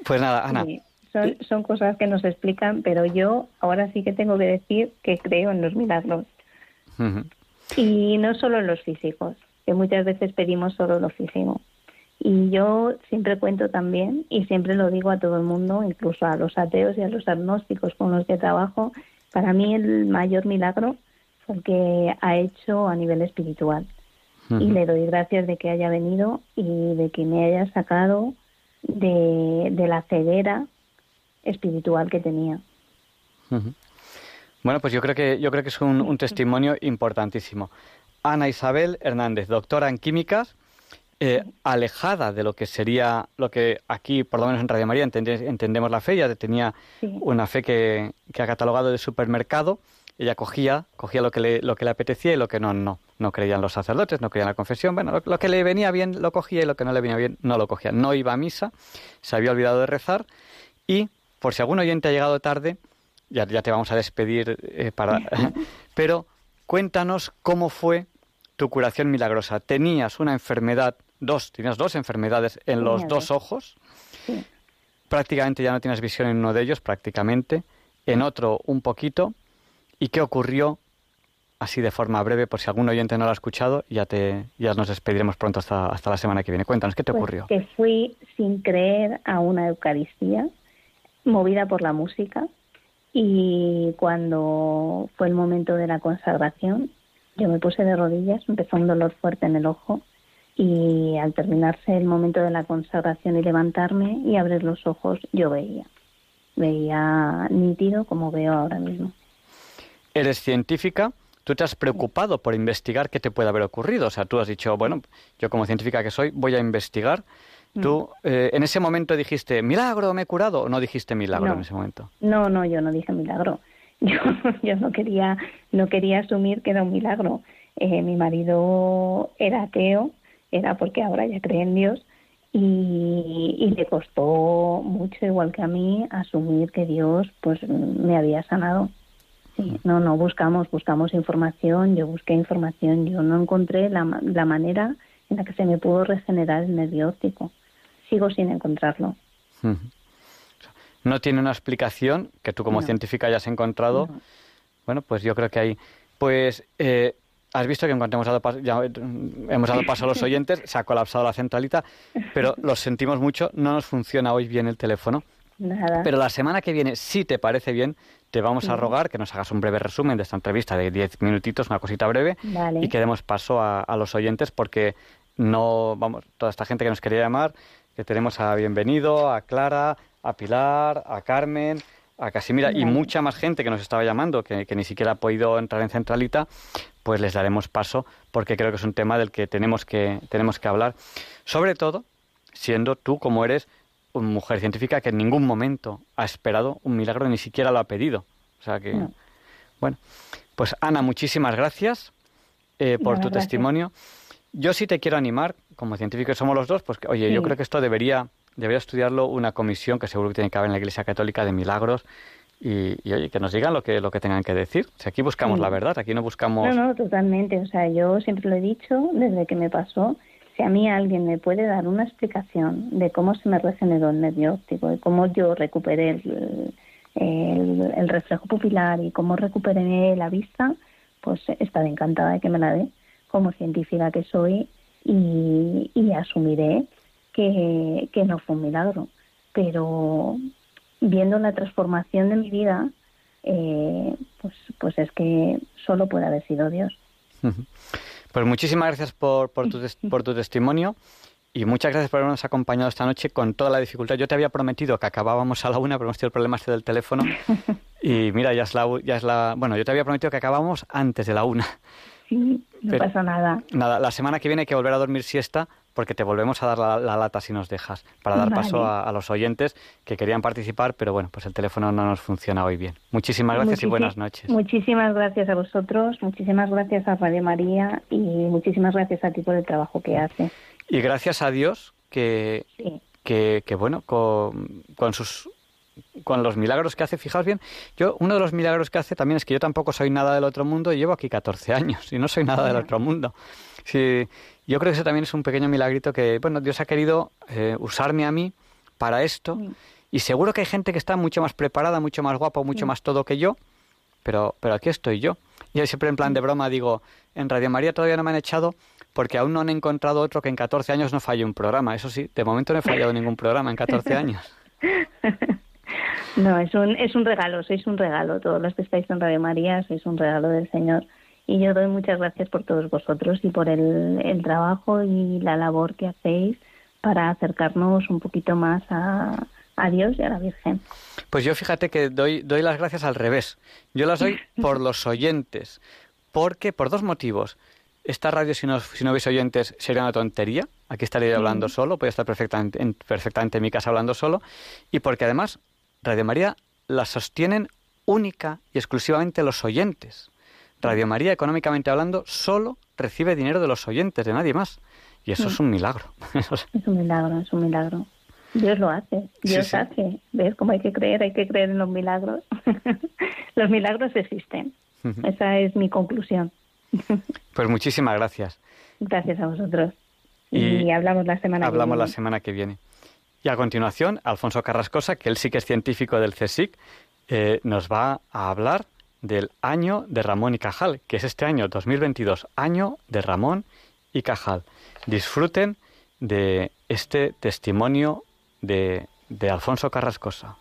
Pues nada, Ana. Son, son cosas que nos explican, pero yo ahora sí que tengo que decir que creo en los milagros. Y no solo en los físicos, que muchas veces pedimos solo lo físico. Y yo siempre cuento también, y siempre lo digo a todo el mundo, incluso a los ateos y a los agnósticos con los que trabajo, para mí el mayor milagro fue el que ha hecho a nivel espiritual. Y le doy gracias de que haya venido y de que me haya sacado de, de la ceguera espiritual que tenía. Bueno, pues yo creo que yo creo que es un, un testimonio importantísimo. Ana Isabel Hernández, doctora en químicas, eh, alejada de lo que sería lo que aquí, por lo menos en Radio María, entende- entendemos la fe. Ella tenía Sí. una fe que, que ha catalogado de supermercado. Ella cogía, cogía lo que le, lo que le apetecía y lo que no, no. No creían los sacerdotes, no creían la confesión. Bueno, lo, lo que le venía bien lo cogía y lo que no le venía bien no lo cogía. No iba a misa, se había olvidado de rezar y, por si algún oyente ha llegado tarde, ya, ya te vamos a despedir eh, para... *laughs* Pero cuéntanos cómo fue tu curación milagrosa. Tenías una enfermedad, dos, tenías dos enfermedades en los dos ojos. Prácticamente ya no tienes visión en uno de ellos, prácticamente. En otro un poquito. ¿Y qué ocurrió? Así de forma breve, por si algún oyente no lo ha escuchado, ya te ya nos despediremos pronto hasta, hasta la semana que viene. Cuéntanos, ¿qué te Pues ocurrió? que fui sin creer a una Eucaristía, movida por la música, y cuando fue el momento de la consagración, yo me puse de rodillas, empezó un dolor fuerte en el ojo, y al terminarse el momento de la consagración y levantarme y abrir los ojos, yo veía. Veía nítido como veo ahora mismo. Eres científica, tú te has preocupado por investigar qué te puede haber ocurrido. O sea, tú has dicho, bueno, yo como científica que soy, voy a investigar. Tú, eh, en ese momento dijiste, milagro, me he curado, o no dijiste milagro No. en ese momento. No, no, yo no dije milagro. *laughs* Yo, yo no quería, no quería asumir que era un milagro. Eh, mi marido era ateo, era porque ahora ya cree en Dios y, y le costó mucho, igual que a mí, asumir que Dios, pues, me había sanado. Sí, no, no buscamos, buscamos información. Yo busqué información, yo no encontré la, la manera en la que se me pudo regenerar el nervio óptico. Sigo sin encontrarlo. No tiene una explicación que tú como No. científica hayas encontrado. Bueno, pues yo creo que hay. Pues eh, has visto que en cuanto hemos dado paso, ya, eh, hemos dado paso a los *laughs* oyentes, se ha colapsado la centralita, pero *laughs* lo sentimos mucho, no nos funciona hoy bien el teléfono. Nada. Pero la semana que viene, si te parece bien, te vamos a rogar que nos hagas un breve resumen de esta entrevista de 10 minutitos, una cosita breve, Vale. y que demos paso a, a los oyentes porque no, vamos, toda esta gente que nos quería llamar, que tenemos a Bienvenido, a Clara, a Pilar, a Carmen, a Casimira y mucha más gente que nos estaba llamando, que, que ni siquiera ha podido entrar en Centralita, pues les daremos paso porque creo que es un tema del que tenemos que, tenemos que hablar. Sobre todo, siendo tú como eres una mujer científica que en ningún momento ha esperado un milagro, ni siquiera lo ha pedido. O sea que, No. bueno, pues Ana, muchísimas gracias eh, por tu gracias. testimonio. Yo sí te quiero animar, como científicos que somos los dos, pues oye, yo creo que esto debería, debería estudiarlo una comisión que seguro que tiene que haber en la Iglesia Católica de milagros y, y, oye, que nos digan lo que, lo que tengan que decir. Si aquí buscamos Sí. la verdad, aquí no buscamos... No, no, totalmente. O sea, yo siempre lo he dicho desde que me pasó. Si a mí alguien me puede dar una explicación de cómo se me regeneró el nervio óptico, de cómo yo recuperé el, el, el reflejo pupilar y cómo recuperé la vista, pues estaré encantada de que me la dé como científica que soy y, y asumiré que, que no fue un milagro. Pero viendo la transformación de mi vida, eh, pues, pues es que solo puede haber sido Dios. Pues muchísimas gracias por, por, tu, por tu testimonio y muchas gracias por habernos acompañado esta noche con toda la dificultad. Yo te había prometido que acabábamos a la una, pero hemos tenido el problema este del teléfono. *laughs* Y mira, ya es la, ya es la... Bueno, yo te había prometido que acabábamos antes de la una. Sí, no Pero- pasa nada. Nada, la semana que viene hay que volver a dormir siesta porque te volvemos a dar la, la lata si nos dejas, para dar Vale. paso a, a los oyentes que querían participar, pero bueno, pues el teléfono no nos funciona hoy bien. Muchísimas gracias y buenas noches. Muchísimas gracias a vosotros, muchísimas gracias a Radio María y muchísimas gracias a ti por el trabajo que hace. Y gracias a Dios que, Sí. que, que, bueno, con, con sus con los milagros que hace, fijaos bien, yo uno de los milagros que hace también es que yo tampoco soy nada del otro mundo y llevo aquí 14 años y no soy nada del otro mundo. Sí, yo creo que ese también es un pequeño milagrito que, bueno, Dios ha querido eh, usarme a mí para esto y seguro que hay gente que está mucho más preparada, mucho más guapa, mucho más todo que yo, pero, pero aquí estoy yo. Y siempre en plan de broma digo, en Radio María todavía no me han echado porque aún no han encontrado otro que en 14 años no falle un programa. Eso sí, de momento no he fallado ningún programa en 14 *laughs* años. *laughs* No, es un, es un regalo, sois un regalo. Todos los que estáis en Radio María sois un regalo del Señor. Y yo doy muchas gracias por todos vosotros y por el, el trabajo y la labor que hacéis para acercarnos un poquito más a, a Dios y a la Virgen. Pues yo fíjate que doy, doy las gracias al revés. Yo las doy *laughs* por los oyentes. Porque, por dos motivos. Esta radio, si no, si no hubiese oyentes, sería una tontería. Aquí estaría yo hablando solo, podría estar perfectamente en, perfectamente en mi casa hablando solo. Y porque además, Radio María la sostienen única y exclusivamente los oyentes. Radio María, económicamente hablando, solo recibe dinero de los oyentes, de nadie más. Y eso es un milagro. *laughs* Es un milagro, es un milagro. Dios lo hace, Dios hace. ¿Ves cómo hay que creer? Hay que creer en los milagros. *laughs* los milagros existen. Esa es mi conclusión. *laughs* Pues muchísimas gracias. Gracias a vosotros. Y, hablamos la semana hablamos que viene. la semana que viene. Y a continuación, Alfonso Carrascosa, que él sí que es científico del CSIC, eh, nos va a hablar del año de Ramón y Cajal, que es este año 2022, año de Ramón y Cajal. Disfruten de este testimonio de, de Alfonso Carrascosa.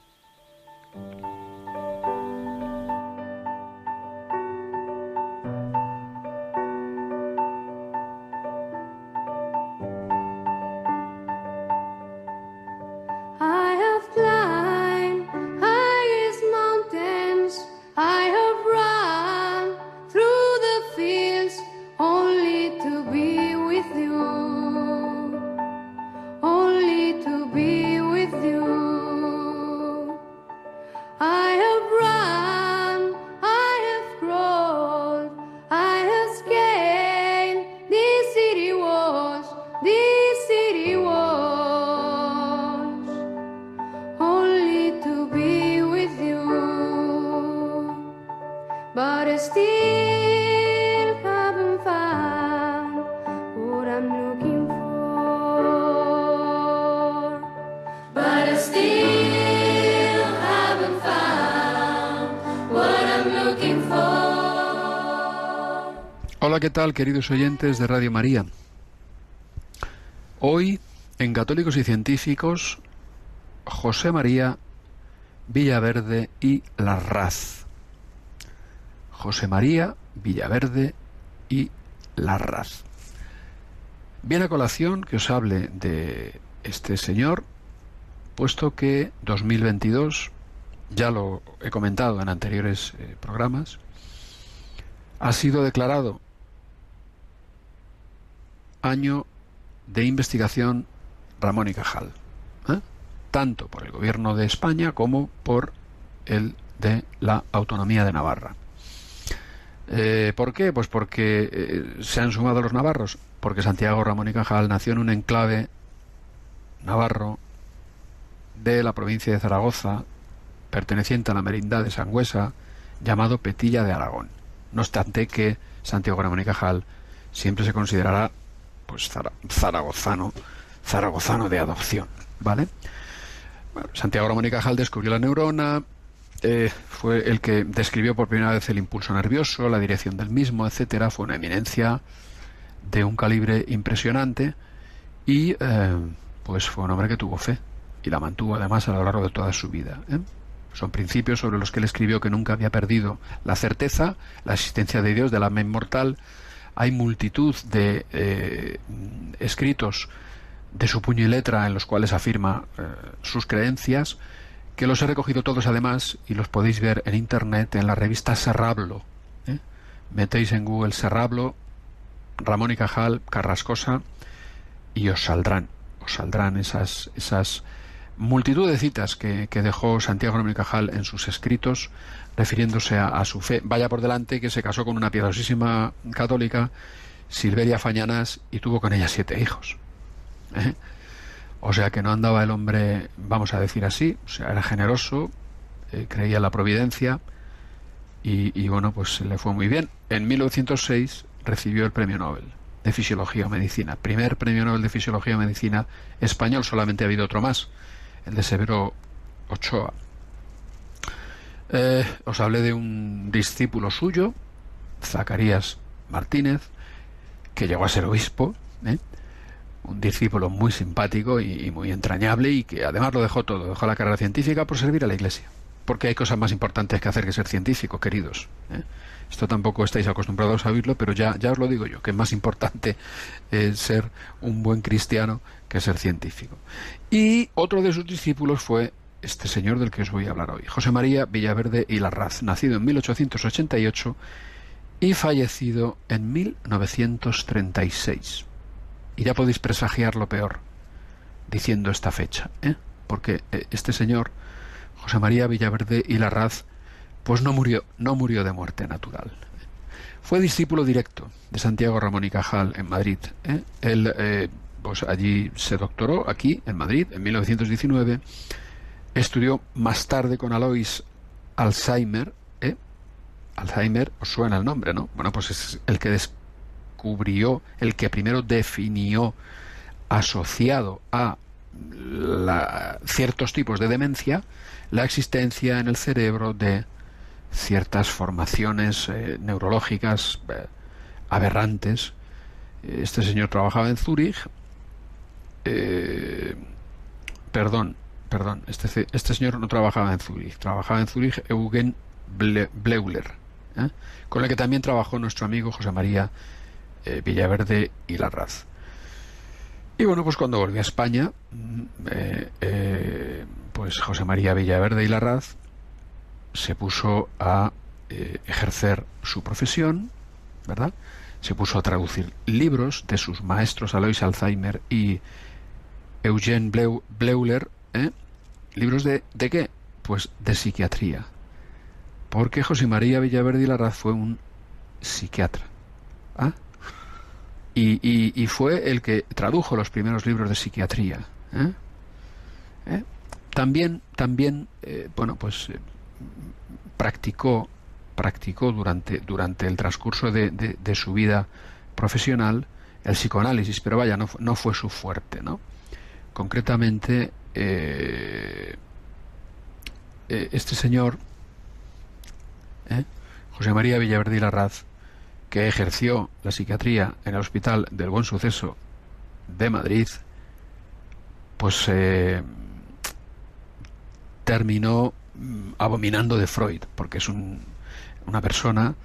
Queridos oyentes de Radio María? Hoy, en Católicos y Científicos, José María Villaverde y Larraz. José María Villaverde y Larraz. Viene a colación que os hable de este señor, puesto que 2022, ya lo he comentado en anteriores eh, programas, ha sido declarado año de investigación Ramón y Cajal, ¿eh? tanto por el gobierno de España como por el de la autonomía de Navarra. Eh, ¿Por qué? Pues porque eh, se han sumado los navarros, porque Santiago Ramón y Cajal nació en un enclave navarro de la provincia de Zaragoza, perteneciente a la merindad de Sangüesa, llamado Petilla de Aragón. No obstante que Santiago Ramón y Cajal siempre se considerará pues zara- zaragozano, zaragozano de adopción, ¿vale? Santiago Ramón y Cajal descubrió la neurona, eh, fue el que describió por primera vez el impulso nervioso, la dirección del mismo, etcétera. Fue una eminencia de un calibre impresionante y eh, pues fue un hombre que tuvo fe y la mantuvo además a lo largo de toda su vida. ¿eh? Son principios sobre los que él escribió que nunca había perdido la certeza, la existencia de Dios, del alma inmortal. Hay multitud de eh, escritos de su puño y letra en los cuales afirma eh, sus creencias, que los he recogido todos además y los podéis ver en internet en la revista Serrablo. ¿eh? Metéis en Google Serrablo, Ramón y Cajal, Carrascosa y os saldrán, os saldrán esas, esas multitud de citas que, dejó Santiago Ramón Cajal en sus escritos refiriéndose a, a su fe. Vaya por delante que se casó con una piadosísima católica, Silveria Fañanas, y tuvo con ella siete hijos. ¿eh? O sea que no andaba el hombre, vamos a decir así, o sea, era generoso, eh, creía en la providencia y, y, bueno, pues le fue muy bien. En 1906 recibió el premio Nobel de Fisiología o Medicina. Primer premio Nobel de Fisiología o Medicina español, solamente ha habido otro más, el de Severo Ochoa. Eh, os hablé de un discípulo suyo, Zacarías Martínez, que llegó a ser obispo, ¿eh? un discípulo muy simpático y, muy entrañable y que además lo dejó todo, dejó la carrera científica por servir a la Iglesia. Porque hay cosas más importantes que hacer que ser científico, queridos. ¿eh? Esto tampoco estáis acostumbrados a oírlo, pero ya, ya os lo digo yo, que es más importante eh, ser un buen cristiano que ser científico. Y otro de sus discípulos fue este señor del que os voy a hablar hoy, José María Villaverde y Larraz, nacido en 1888 y fallecido en 1936. Y ya podéis presagiar lo peor diciendo esta fecha, ¿eh? porque eh, este señor, José María Villaverde y Larraz, pues no murió, no murió de muerte natural. Fue discípulo directo de Santiago Ramón y Cajal en Madrid. ¿eh? Eh, pues allí se doctoró, aquí en Madrid, en 1919. Estudió más tarde con Alois Alzheimer. ¿eh? Alzheimer, os suena el nombre, ¿no? Bueno, pues es el que descubrió, el que primero definió asociado a la, ciertos tipos de demencia la existencia en el cerebro de ciertas formaciones eh, neurológicas eh, aberrantes. Este señor trabajaba en Zúrich. Eh, perdón, perdón, este, este señor no trabajaba en Zúrich, trabajaba en Zúrich Eugen Ble Bleuler, con el que también trabajó nuestro amigo José María Villaverde y Larraz. Y bueno, pues cuando volvió a España, pues José María Villaverde y Larraz se puso a eh, ejercer su profesión, ¿verdad? Se puso a traducir libros de sus maestros Alois Alzheimer y Eugene Bleu Bleuler, ¿eh? ¿Libros de, de qué? Pues de psiquiatría. Porque José María Villaverde y Larraz fue un psiquiatra. ¿ah? Y, y, y, fue el que tradujo los primeros libros de psiquiatría. ¿eh? ¿Eh? También, también eh, bueno, pues practicó, practicó durante, durante el transcurso de, de, de, su vida profesional el psicoanálisis, pero vaya, no, no fue su fuerte, ¿no? Concretamente, eh, eh, este señor, ¿eh? José María Villaverde y Larraz, que ejerció la psiquiatría en el Hospital del Buen Suceso de Madrid, pues eh, terminó mm, abominando de Freud, porque es un, una persona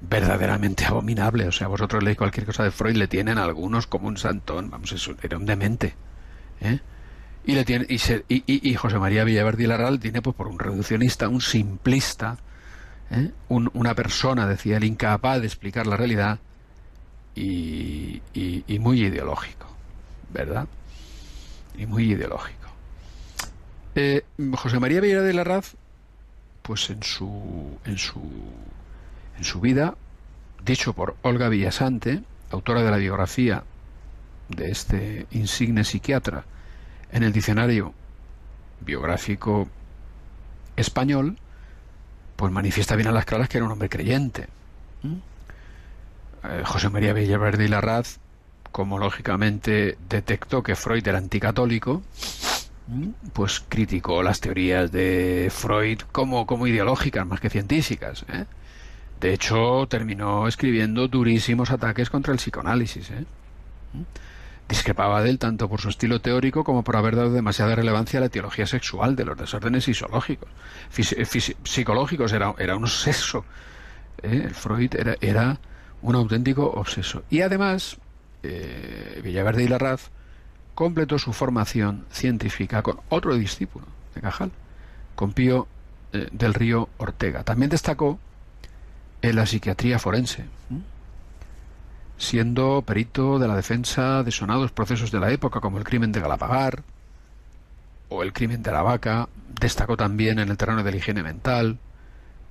verdaderamente abominable. O sea, vosotros leéis cualquier cosa de Freud, le tienen algunos como un santón, vamos, era un demente. ¿Eh? Y, José María Villaverde y Laral tiene pues, por un reduccionista, un simplista, ¿eh? un, una persona, decía él, incapaz de explicar la realidad y, muy ideológico, ¿verdad? Y muy ideológico. Eh, José María Vieira de Larraz, pues en su, en su, en su vida, dicho por Olga Villasante, autora de la biografía de este insigne psiquiatra, en el diccionario biográfico español, pues manifiesta bien a las claras que era un hombre creyente. ¿Mm? Eh, José María Villaverde y Larraz, como lógicamente detectó que Freud era anticatólico, pues criticó las teorías de Freud como, como ideológicas más que científicas. ¿eh? De hecho, terminó escribiendo durísimos ataques contra el psicoanálisis. ¿eh? Discrepaba de él tanto por su estilo teórico como por haber dado demasiada relevancia a la etiología sexual de los desórdenes fisiológicos. Fisi psicológicos era, era un obseso. ¿eh? El Freud era, era un auténtico obseso. Y además, eh, Villaverde y Larraz completó su formación científica con otro discípulo de Cajal, con Pío eh, del Río Ortega. También destacó en la psiquiatría forense. Siendo perito de la defensa de sonados procesos de la época como el crimen de Galapagar o el crimen de la vaca. Destacó también en el terreno de la higiene mental,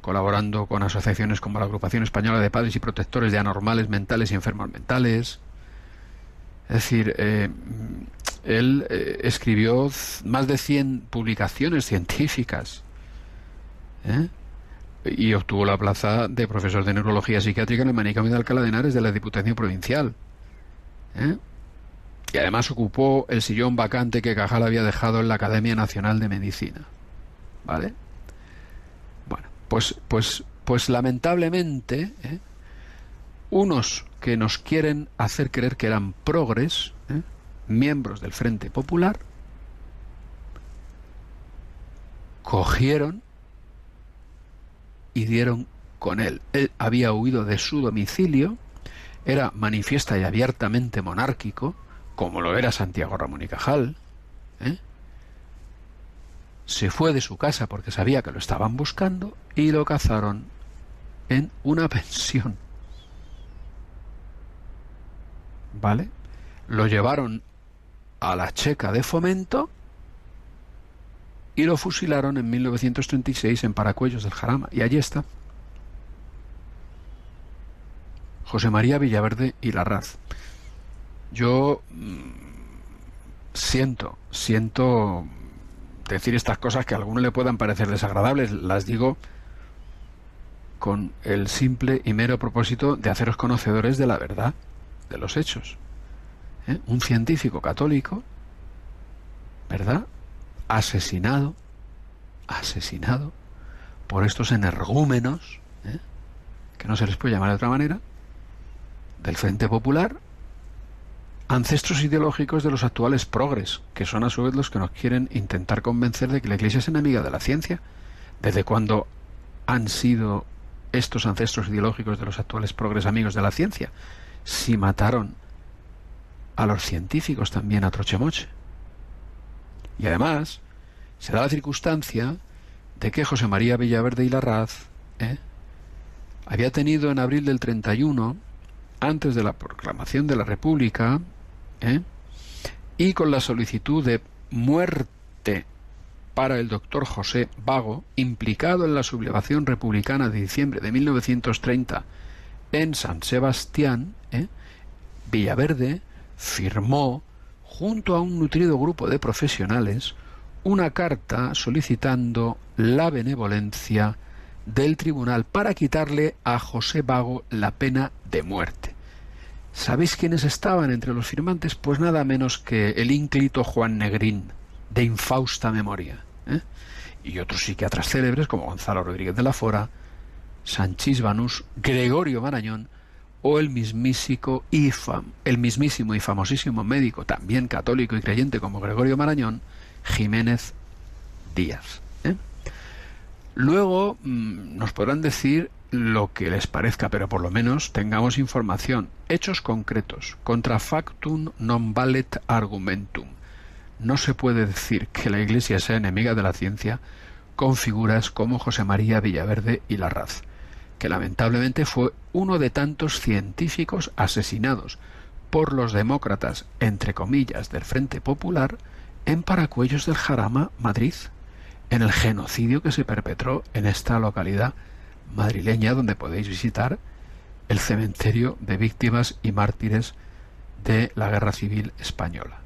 colaborando con asociaciones como la Agrupación Española de Padres y Protectores de Anormales Mentales y Enfermos Mentales. Es decir, eh, él eh, escribió más de 100 publicaciones científicas ¿eh? Y obtuvo la plaza de profesor de neurología psiquiátrica en el manicomio de Alcalá de Henares de la Diputación Provincial. ¿eh? Y además ocupó el sillón vacante que Cajal había dejado en la Academia Nacional de Medicina. ¿Vale? Bueno, pues, pues, pues lamentablemente, ¿eh? unos que nos quieren hacer creer que eran progres, ¿eh? miembros del Frente Popular, cogieron y dieron con él. Él había huido de su domicilio, era manifiesta y abiertamente monárquico, como lo era Santiago Ramón y Cajal. ¿eh? Se fue de su casa porque sabía que lo estaban buscando y lo cazaron en una *laughs* pensión. ¿Vale? Lo llevaron a la checa de fomento y lo fusilaron en 1936 en Paracuellos del Jarama. Y allí está. José María Villaverde y Larraz. Yo mm, siento, siento decir estas cosas que a algunos le puedan parecer desagradables, las digo con el simple y mero propósito de haceros conocedores de la verdad, de los hechos. ¿Eh? Un científico católico, ¿verdad? Asesinado, asesinado por estos energúmenos, ¿eh? que no se les puede llamar de otra manera, del Frente Popular, ancestros ideológicos de los actuales progres, que son a su vez los que nos quieren intentar convencer de que la Iglesia es enemiga de la ciencia. ¿Desde cuándo han sido estos ancestros ideológicos de los actuales progres amigos de la ciencia? Si mataron a los científicos también a trochemoche. Y además, se da la circunstancia de que José María Villaverde y Larraz ¿eh? había tenido en abril del 31, antes de la proclamación de la República, ¿eh? y con la solicitud de muerte para el doctor José Vago, implicado en la sublevación republicana de diciembre de 1930 en San Sebastián, ¿eh? Villaverde firmó junto a un nutrido grupo de profesionales, una carta solicitando la benevolencia del tribunal para quitarle a José Vago la pena de muerte. ¿Sabéis quiénes estaban entre los firmantes? Pues nada menos que el ínclito Juan Negrín, de infausta memoria, ¿eh? y otros psiquiatras célebres como Gonzalo Rodríguez de la Fora, Sanchís Banús, Gregorio Marañón o el mismísimo y, el mismísimo y famosísimo médico, también católico y creyente como Gregorio Marañón, Jiménez Díaz. ¿eh? Luego mm, nos podrán decir lo que les parezca, pero por lo menos tengamos información, hechos concretos, contra factum non valet argumentum. No se puede decir que la Iglesia sea enemiga de la ciencia con figuras como José María Villaverde y Larraz que lamentablemente fue uno de tantos científicos asesinados por los demócratas, entre comillas, del Frente Popular, en Paracuellos del Jarama, Madrid, en el genocidio que se perpetró en esta localidad madrileña donde podéis visitar el cementerio de víctimas y mártires de la Guerra Civil Española.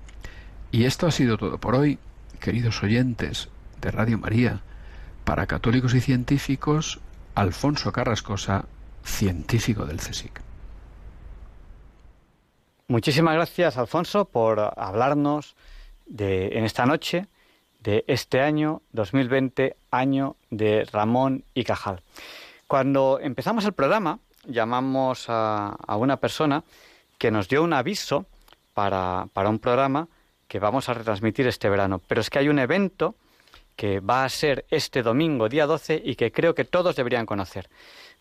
Y esto ha sido todo por hoy, queridos oyentes de Radio María, para católicos y científicos, Alfonso Carrascosa, científico del CSIC. Muchísimas gracias, Alfonso, por hablarnos de, en esta noche de este año 2020, año de Ramón y Cajal. Cuando empezamos el programa, llamamos a, una persona que nos dio un aviso para, para un programa que vamos a retransmitir este verano. Pero es que hay un evento que va a ser este domingo, día 12, y que creo que todos deberían conocer.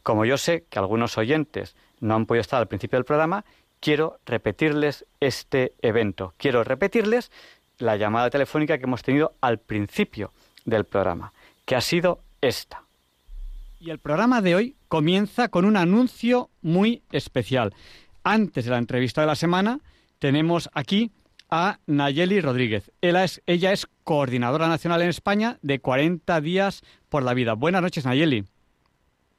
Como yo sé que algunos oyentes no han podido estar al principio del programa, quiero repetirles este evento. Quiero repetirles la llamada telefónica que hemos tenido al principio del programa, que ha sido esta. Y el programa de hoy comienza con un anuncio muy especial. Antes de la entrevista de la semana, tenemos aquí a Nayeli Rodríguez. Ella es, ella es coordinadora nacional en España de 40 días por la vida. Buenas noches, Nayeli.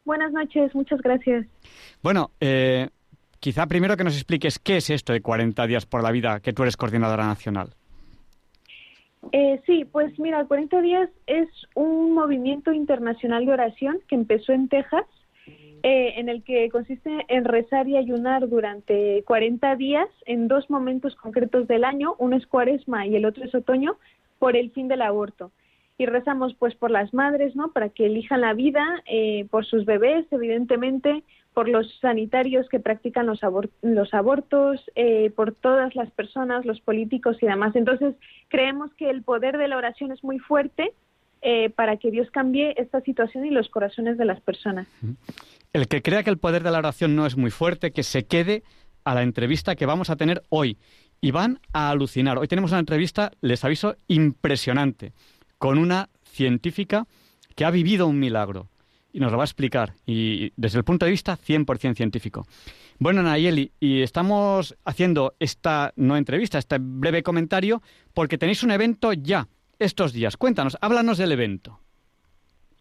Buenas noches, muchas gracias. Bueno, eh, quizá primero que nos expliques qué es esto de 40 días por la vida, que tú eres coordinadora nacional. Eh, sí, pues mira, 40 días es un movimiento internacional de oración que empezó en Texas, eh, en el que consiste en rezar y ayunar durante 40 días en dos momentos concretos del año, uno es cuaresma y el otro es otoño, por el fin del aborto. Y rezamos pues por las madres, ¿no? Para que elijan la vida, eh, por sus bebés, evidentemente, por los sanitarios que practican los, abor- los abortos, eh, por todas las personas, los políticos y demás. Entonces, creemos que el poder de la oración es muy fuerte eh, para que Dios cambie esta situación y los corazones de las personas. El que crea que el poder de la oración no es muy fuerte, que se quede a la entrevista que vamos a tener hoy. Y van a alucinar. Hoy tenemos una entrevista, les aviso, impresionante, con una científica que ha vivido un milagro. Y nos lo va a explicar. Y desde el punto de vista 100% científico. Bueno, Nayeli, y estamos haciendo esta no entrevista, este breve comentario, porque tenéis un evento ya estos días. Cuéntanos, háblanos del evento.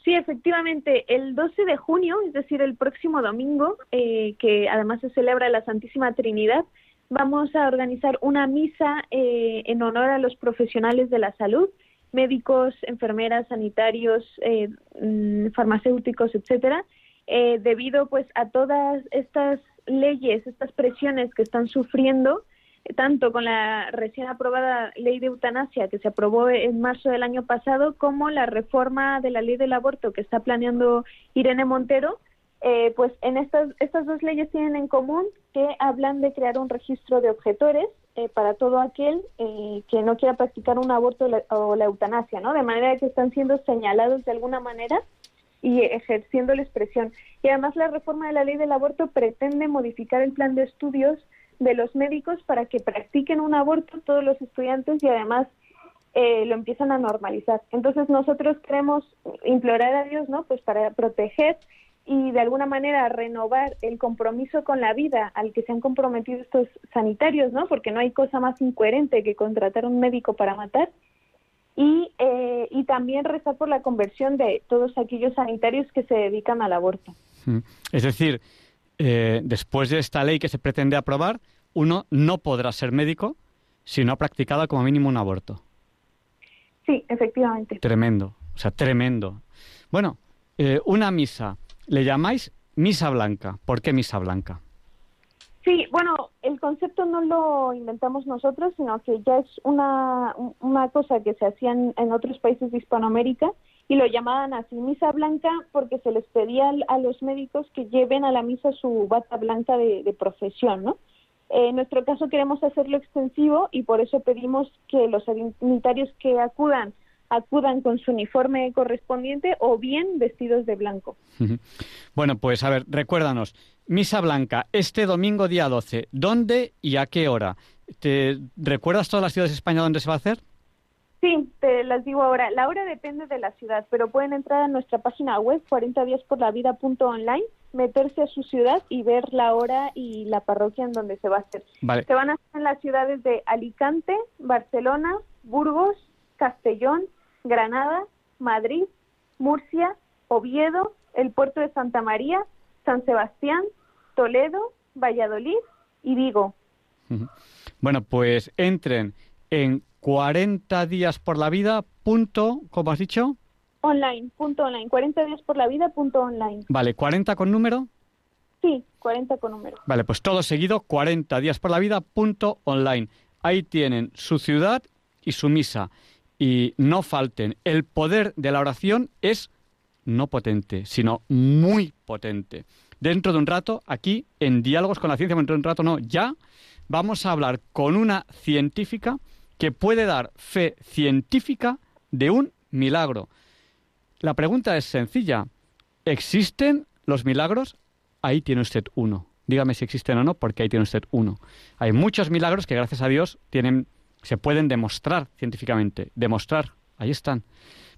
Sí, efectivamente, el 12 de junio, es decir, el próximo domingo, eh, que además se celebra la Santísima Trinidad, vamos a organizar una misa eh, en honor a los profesionales de la salud, médicos, enfermeras, sanitarios, eh, mm, farmacéuticos, etcétera, eh, debido pues a todas estas leyes, estas presiones que están sufriendo tanto con la recién aprobada ley de eutanasia que se aprobó en marzo del año pasado, como la reforma de la ley del aborto que está planeando Irene Montero, eh, pues en estas, estas dos leyes tienen en común que hablan de crear un registro de objetores eh, para todo aquel eh, que no quiera practicar un aborto o la, o la eutanasia, ¿no? De manera que están siendo señalados de alguna manera y ejerciendo la expresión. Y además la reforma de la ley del aborto pretende modificar el plan de estudios de los médicos para que practiquen un aborto todos los estudiantes y además eh, lo empiezan a normalizar. Entonces nosotros queremos implorar a Dios, ¿no? Pues para proteger y de alguna manera renovar el compromiso con la vida al que se han comprometido estos sanitarios, ¿no? Porque no hay cosa más incoherente que contratar un médico para matar. Y, eh, y también rezar por la conversión de todos aquellos sanitarios que se dedican al aborto. Mm. Es decir, eh, después de esta ley que se pretende aprobar, uno no podrá ser médico si no ha practicado como mínimo un aborto. Sí, efectivamente. Tremendo, o sea, tremendo. Bueno, eh, una misa, le llamáis misa blanca. ¿Por qué misa blanca? Sí, bueno, el concepto no lo inventamos nosotros, sino que ya es una, una cosa que se hacía en, en otros países de Hispanoamérica y lo llamaban así misa blanca porque se les pedía a los médicos que lleven a la misa su bata blanca de, profesión, ¿no? En nuestro caso queremos hacerlo extensivo y por eso pedimos que los sanitarios que acudan acudan con su uniforme correspondiente o bien vestidos de blanco. Bueno, pues a ver, recuérdanos, misa blanca, este domingo día 12, ¿dónde y a qué hora? ¿Te recuerdas todas las ciudades de España donde se va a hacer? Sí, te las digo ahora. La hora depende de la ciudad, pero pueden entrar a nuestra página web 40 días por la vida.online, meterse a su ciudad y ver la hora y la parroquia en donde se va a hacer. Vale. Se van a hacer en las ciudades de Alicante, Barcelona, Burgos, Castellón, Granada, Madrid, Murcia, Oviedo, el puerto de Santa María, San Sebastián, Toledo, Valladolid y Vigo. Bueno, pues entren en 40 días por la vida punto, ¿cómo has dicho? Online, punto online, 40 días por la vida, punto online. Vale, 40 con número. Sí, 40 con número. Vale, pues todo seguido, 40 días por la vida punto online. Ahí tienen su ciudad y su misa. Y no falten. El poder de la oración es no potente, sino muy potente. Dentro de un rato, aquí en Diálogos con la Ciencia, dentro de un rato no, ya vamos a hablar con una científica que puede dar fe científica de un milagro. La pregunta es sencilla. ¿Existen los milagros? Ahí tiene usted uno. Dígame si existen o no, porque ahí tiene usted uno. Hay muchos milagros que, gracias a Dios, tienen, se pueden demostrar científicamente. Demostrar. Ahí están.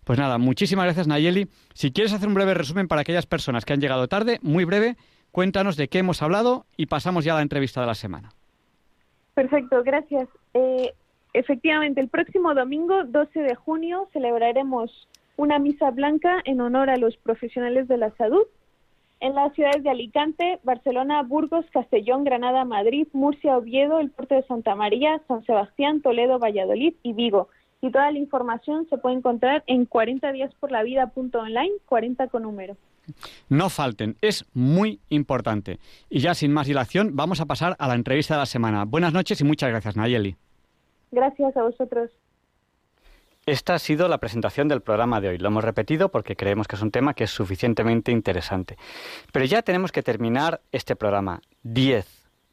Pues nada, muchísimas gracias, Nayeli. Si quieres hacer un breve resumen para aquellas personas que han llegado tarde, muy breve, cuéntanos de qué hemos hablado y pasamos ya a la entrevista de la semana. Perfecto, gracias. Eh, efectivamente, el próximo domingo, 12 de junio, celebraremos una misa blanca en honor a los profesionales de la salud en las ciudades de Alicante, Barcelona, Burgos, Castellón, Granada, Madrid, Murcia, Oviedo, el puerto de Santa María, San Sebastián, Toledo, Valladolid y Vigo. y toda la información se puede encontrar en 40díasporlavida.online, 40 con número. No falten, es muy importante. Y ya sin más dilación, vamos a pasar a la entrevista de la semana. Buenas noches y muchas gracias, Nayeli. Gracias a vosotros. Esta ha sido la presentación del programa de hoy. Lo hemos repetido porque creemos que es un tema que es suficientemente interesante. Pero ya tenemos que terminar este programa. 10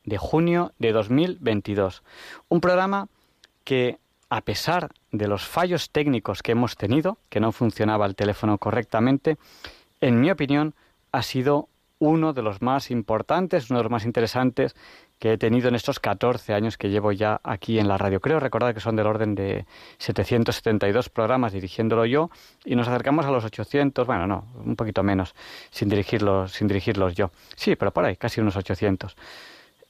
de junio de 2022. Un programa que, a pesar de los fallos técnicos que hemos tenido, que no funcionaba el teléfono correctamente, en mi opinión, ha sido uno de los más importantes, uno de los más interesantes que he tenido en estos 14 años que llevo ya aquí en la radio. Creo recordar que son del orden de 772 programas dirigiéndolo yo y nos acercamos a los 800, bueno, no, un poquito menos, sin dirigirlos, sin dirigirlos yo. Sí, pero por ahí, casi unos 800.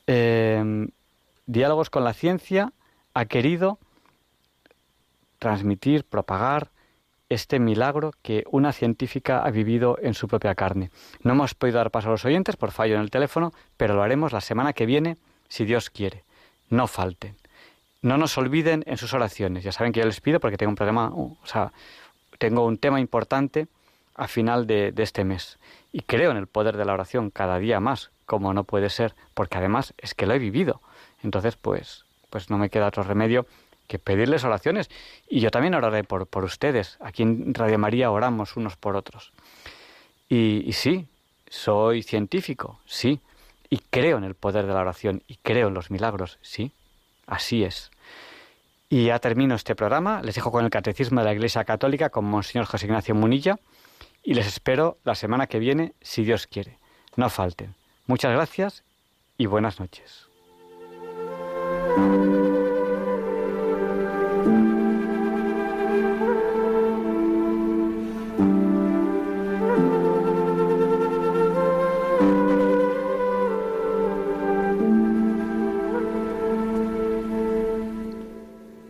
Eh, Diálogos con la ciencia ha querido transmitir, propagar este milagro que una científica ha vivido en su propia carne. No hemos podido dar paso a los oyentes por fallo en el teléfono, pero lo haremos la semana que viene, si Dios quiere. No falten. No nos olviden en sus oraciones. Ya saben que yo les pido porque tengo un problema, o sea, tengo un tema importante a final de, de este mes. Y creo en el poder de la oración cada día más, como no puede ser, porque además es que lo he vivido. Entonces, pues, pues no me queda otro remedio que pedirles oraciones. Y yo también oraré por, por ustedes. Aquí en Radio María oramos unos por otros. Y, y sí, soy científico, sí. Y creo en el poder de la oración y creo en los milagros, sí. Así es. Y ya termino este programa. Les dejo con el Catecismo de la Iglesia Católica con Monseñor José Ignacio Munilla. Y les espero la semana que viene, si Dios quiere. No falten. Muchas gracias y buenas noches.